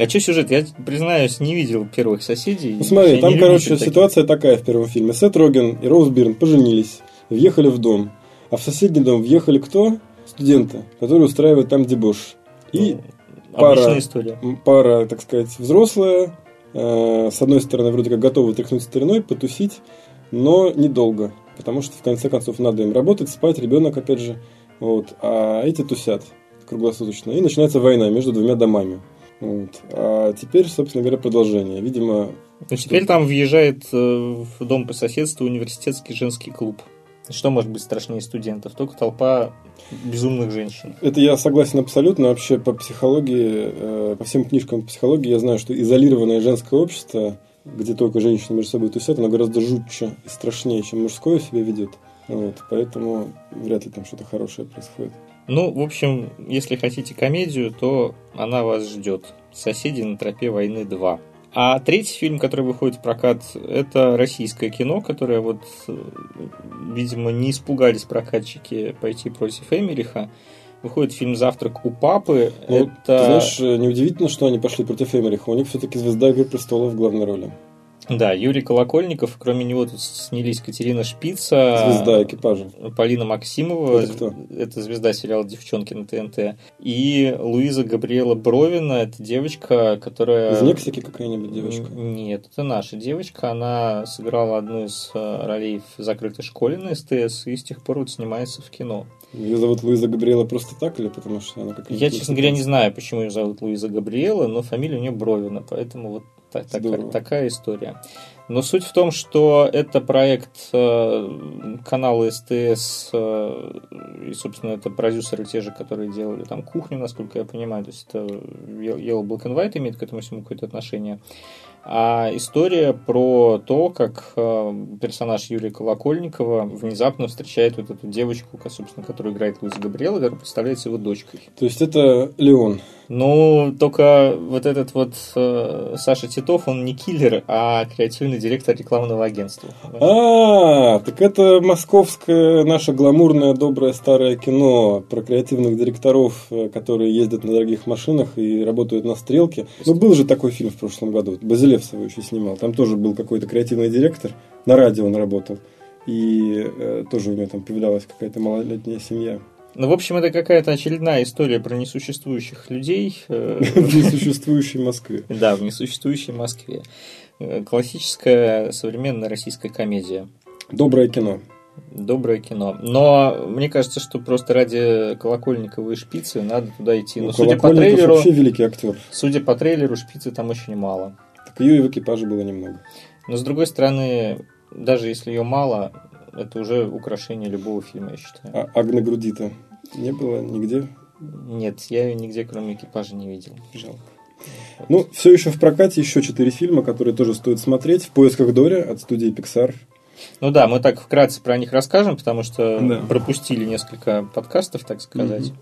А что сюжет? Я, признаюсь, не видел первых соседей. Ну, смотри, Я там, короче, таких. ситуация такая в первом фильме. Сет Роген и Роуз Бирн поженились, въехали в дом. А в соседний дом въехали кто? Студенты, которые устраивают там дебош. И Ну, пара- история. пара, так сказать, взрослая, э, с одной стороны, вроде как готовы тряхнуть стариной, потусить, но недолго, потому что, в конце концов, надо им работать, спать, ребенок, опять же, вот, а эти тусят круглосуточно, и начинается война между двумя домами. Вот. А теперь, собственно говоря, продолжение. Видимо, Ну, теперь там въезжает э, в дом по соседству университетский женский клуб. Что может быть страшнее студентов? Только толпа безумных женщин. это я согласен абсолютно. Вообще по психологии, э, по всем книжкам по психологии я знаю, что изолированное женское общество, где только женщины между собой тусят, оно гораздо жутче и страшнее, чем мужское себя ведет. Вот, поэтому вряд ли там что-то хорошее происходит. Ну, в общем, если хотите комедию, то она вас ждет. «Соседи на тропе войны 2». А третий фильм, который выходит в прокат, это российское кино, которое вот, э, видимо, не испугались прокатчики пойти против Эмериха. Выходит фильм «Завтрак у папы». Ну, это... Ты знаешь, э, неудивительно, что они пошли против Эмериха. У них все-таки звезда Игры престолов в главной роли. Да, Юрий Колокольников, кроме него тут снялись Катерина Шпица, Звезда экипажа. Полина Максимова, Это кто? это звезда сериала «Девчонки» на ТНТ, и Луиза Габриэла Бровина, это девочка, которая... Из Мексики какая-нибудь девочка. Нет, это наша девочка, она сыграла одну из э, ролей в «Закрытой школе» на СТС, и с тех пор вот снимается в кино. Ее зовут Луиза Габриэла просто так или потому что она какая-то... Я, честно говоря, не знаю, почему ее зовут Луиза Габриэла, но фамилия у нее Бровина, поэтому вот та- така- Здорово. такая история. Но суть в том, что это проект э, канала СТС, э, и, собственно, это продюсеры те же, которые делали там кухню, насколько я понимаю, то есть это Yellow Black and White имеет к этому всему какое-то отношение. А история про то, как э, персонаж Юрия Колокольникова внезапно встречает вот эту девочку, собственно, которую играет Луиза Габриэла, которая представляется его дочкой. То есть это Леон. Ну, только вот этот вот э, Саша Титов, он не киллер, а креативный директор рекламного агентства. А, так это московское наше гламурное, доброе, старое кино про креативных директоров, э, которые ездят на дорогих машинах и работают на стрелке. Ну, был же такой фильм в прошлом году. Базилевс его еще снимал. Там тоже был какой-то креативный директор. На радио он работал. И э, тоже у него там появлялась какая-то малолетняя семья. Ну, в общем, это какая-то очередная история про несуществующих людей. э, В несуществующей Москве. Да, в несуществующей Москве. Э, Классическая современная российская комедия. Доброе кино. Доброе кино. Но мне кажется, что просто ради Колокольникова и Шпицы надо туда идти. Но Ну, судя по трейлеру, вообще великий актер. судя по трейлеру, Шпицы там очень мало. Так ее и в экипаже было немного. Но с другой стороны, даже если ее мало, это уже украшение любого фильма, я считаю. А Агна Грудита не было нигде. Нет, я ее нигде, кроме экипажа, не видел. Жалко. Ну, все еще в прокате еще четыре фильма, которые тоже стоит смотреть. В поисках Дори от студии Pixar. Ну да, мы так вкратце про них расскажем, потому что Да. пропустили несколько подкастов, так сказать.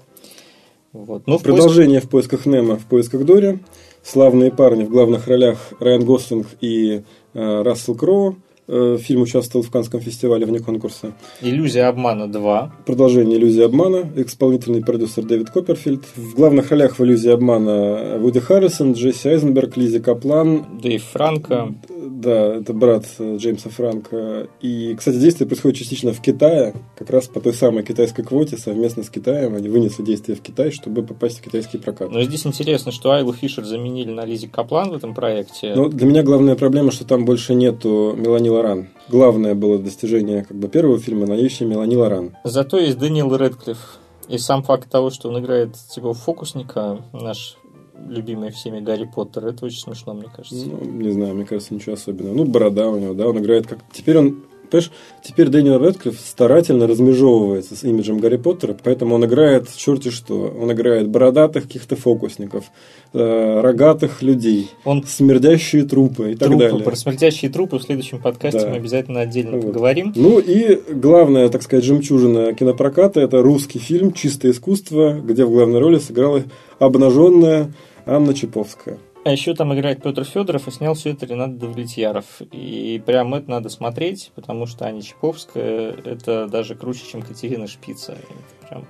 Вот. Ну, в Продолжение в поисках Немо, в поисках Дори. Славные парни в главных ролях Райан Гослинг и э, Рассел Кроу. Э, фильм участвовал в Канском фестивале вне конкурса. Иллюзия обмана 2. Продолжение «Иллюзии обмана», исполнительный продюсер Дэвид Копперфильд. В главных ролях в «Иллюзии обмана» Вуди Харрисон, Джесси Айзенберг, Лизи Каплан, Дэйв Франко. Да, это брат э, Джеймса Франка. И, кстати, действие происходит частично в Китае, как раз по той самой китайской квоте совместно с Китаем. Они вынесли действие в Китай, чтобы попасть в китайский прокат. Но здесь интересно, что Айлу Фишер заменили на Лизи Каплан в этом проекте. Но для меня главная проблема, что там больше нету Мелани Лоран. Главное было достижение как бы первого фильма, наличие Мелани Лоран. Зато есть Дэниел Редклифф. И сам факт того, что он играет типа фокусника, наш любимый всеми Гарри Поттер, это очень смешно, мне кажется. Ну, не знаю, мне кажется, ничего особенного. Ну, борода у него, да, он играет как... Теперь он Понимаешь, теперь Дэниел Рэдклифф старательно размежевывается с имиджем Гарри Поттера, поэтому он играет черти что. Он играет бородатых каких-то фокусников, э, рогатых людей, он... смердящие трупы и трупы, так далее. Про смердящие трупы в следующем подкасте да. мы обязательно отдельно вот. поговорим. Ну и главная, так сказать, жемчужина кинопроката – это русский фильм «Чистое искусство», где в главной роли сыграла обнаженная Анна Чаповская. А еще там играет Петр Федоров, и снял все это Ренат Давлетьяров. И прям это надо смотреть, потому что Аня Чаповская это даже круче, чем Катерина Шпица. Это прям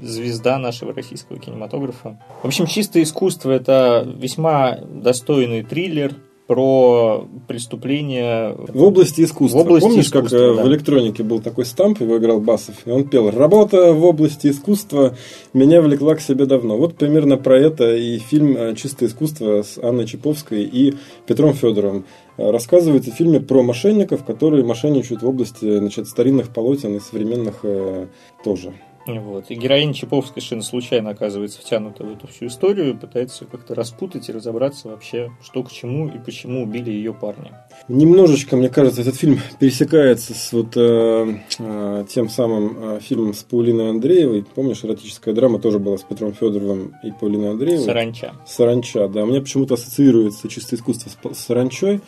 звезда нашего российского кинематографа. В общем, чистое искусство это весьма достойный триллер, про преступления в области искусства. В области Помнишь, искусства, как э, да. в электронике был такой стамп, его играл Басов, и он пел «Работа в области искусства меня влекла к себе давно». Вот примерно про это и фильм э, «Чистое искусство» с Анной Чаповской и Петром Федоровым. Э, рассказывается в фильме про мошенников, которые мошенничают в области значит, старинных полотен и современных э, тоже. Вот. И героиня Чаповская совершенно случайно оказывается втянута в эту всю историю, пытается как-то распутать и разобраться вообще, что к чему и почему убили ее парня. Немножечко, мне кажется, этот фильм пересекается с вот э, э, тем самым э, фильмом с Паулиной Андреевой. Помнишь, эротическая драма тоже была с Петром Федоровым и Паулиной Андреевой? Саранча. Саранча, да. Мне почему-то ассоциируется чистое искусство с, с Саранчой.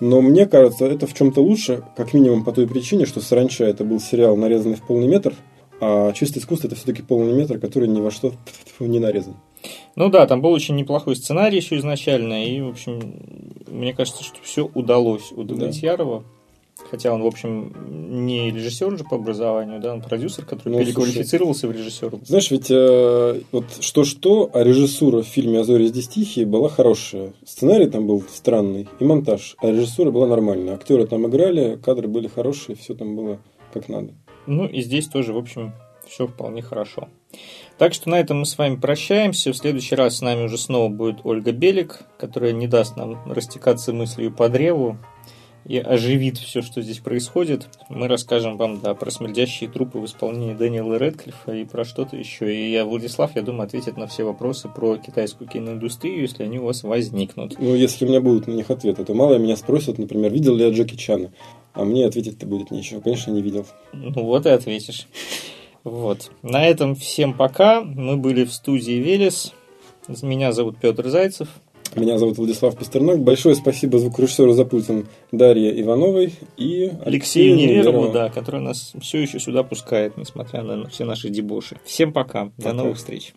Но мне кажется, это в чем-то лучше, как минимум по той причине, что «Саранча» это был сериал, нарезанный в полный метр – а чистое искусство это все-таки полный метр, который ни во что не нарезан. Ну да, там был очень неплохой сценарий еще изначально, и, в общем, мне кажется, что все удалось у Давлетьярова. Да. Хотя он, в общем, не режиссер же по образованию, да, он продюсер, который ну, переквалифицировался слушай, в режиссера. Знаешь, ведь э, вот что-что, а режиссура в фильме «Азори здесь тихие» была хорошая. Сценарий там был странный, и монтаж, а режиссура была нормальная. Актеры там играли, кадры были хорошие, все там было как надо. Ну и здесь тоже, в общем, все вполне хорошо. Так что на этом мы с вами прощаемся. В следующий раз с нами уже снова будет Ольга Белик, которая не даст нам растекаться мыслью по древу и оживит все, что здесь происходит. Мы расскажем вам, да, про смердящие трупы в исполнении Дэниела Редклиффа и про что-то еще. И я, Владислав, я думаю, ответит на все вопросы про китайскую киноиндустрию, если они у вас возникнут. Ну, если у меня будут на них ответы, то мало меня спросят, например, видел ли я Джеки Чана. А мне ответить-то будет нечего. Конечно, не видел. Ну вот и ответишь. Вот. На этом всем пока. Мы были в студии Велес. Меня зовут Петр Зайцев. Меня зовут Владислав Пастернак. Большое спасибо звукорежиссеру за пультом Дарье Ивановой и Алексею Неверову, да, который нас все еще сюда пускает, несмотря на все наши дебоши. Всем пока. пока. До новых встреч.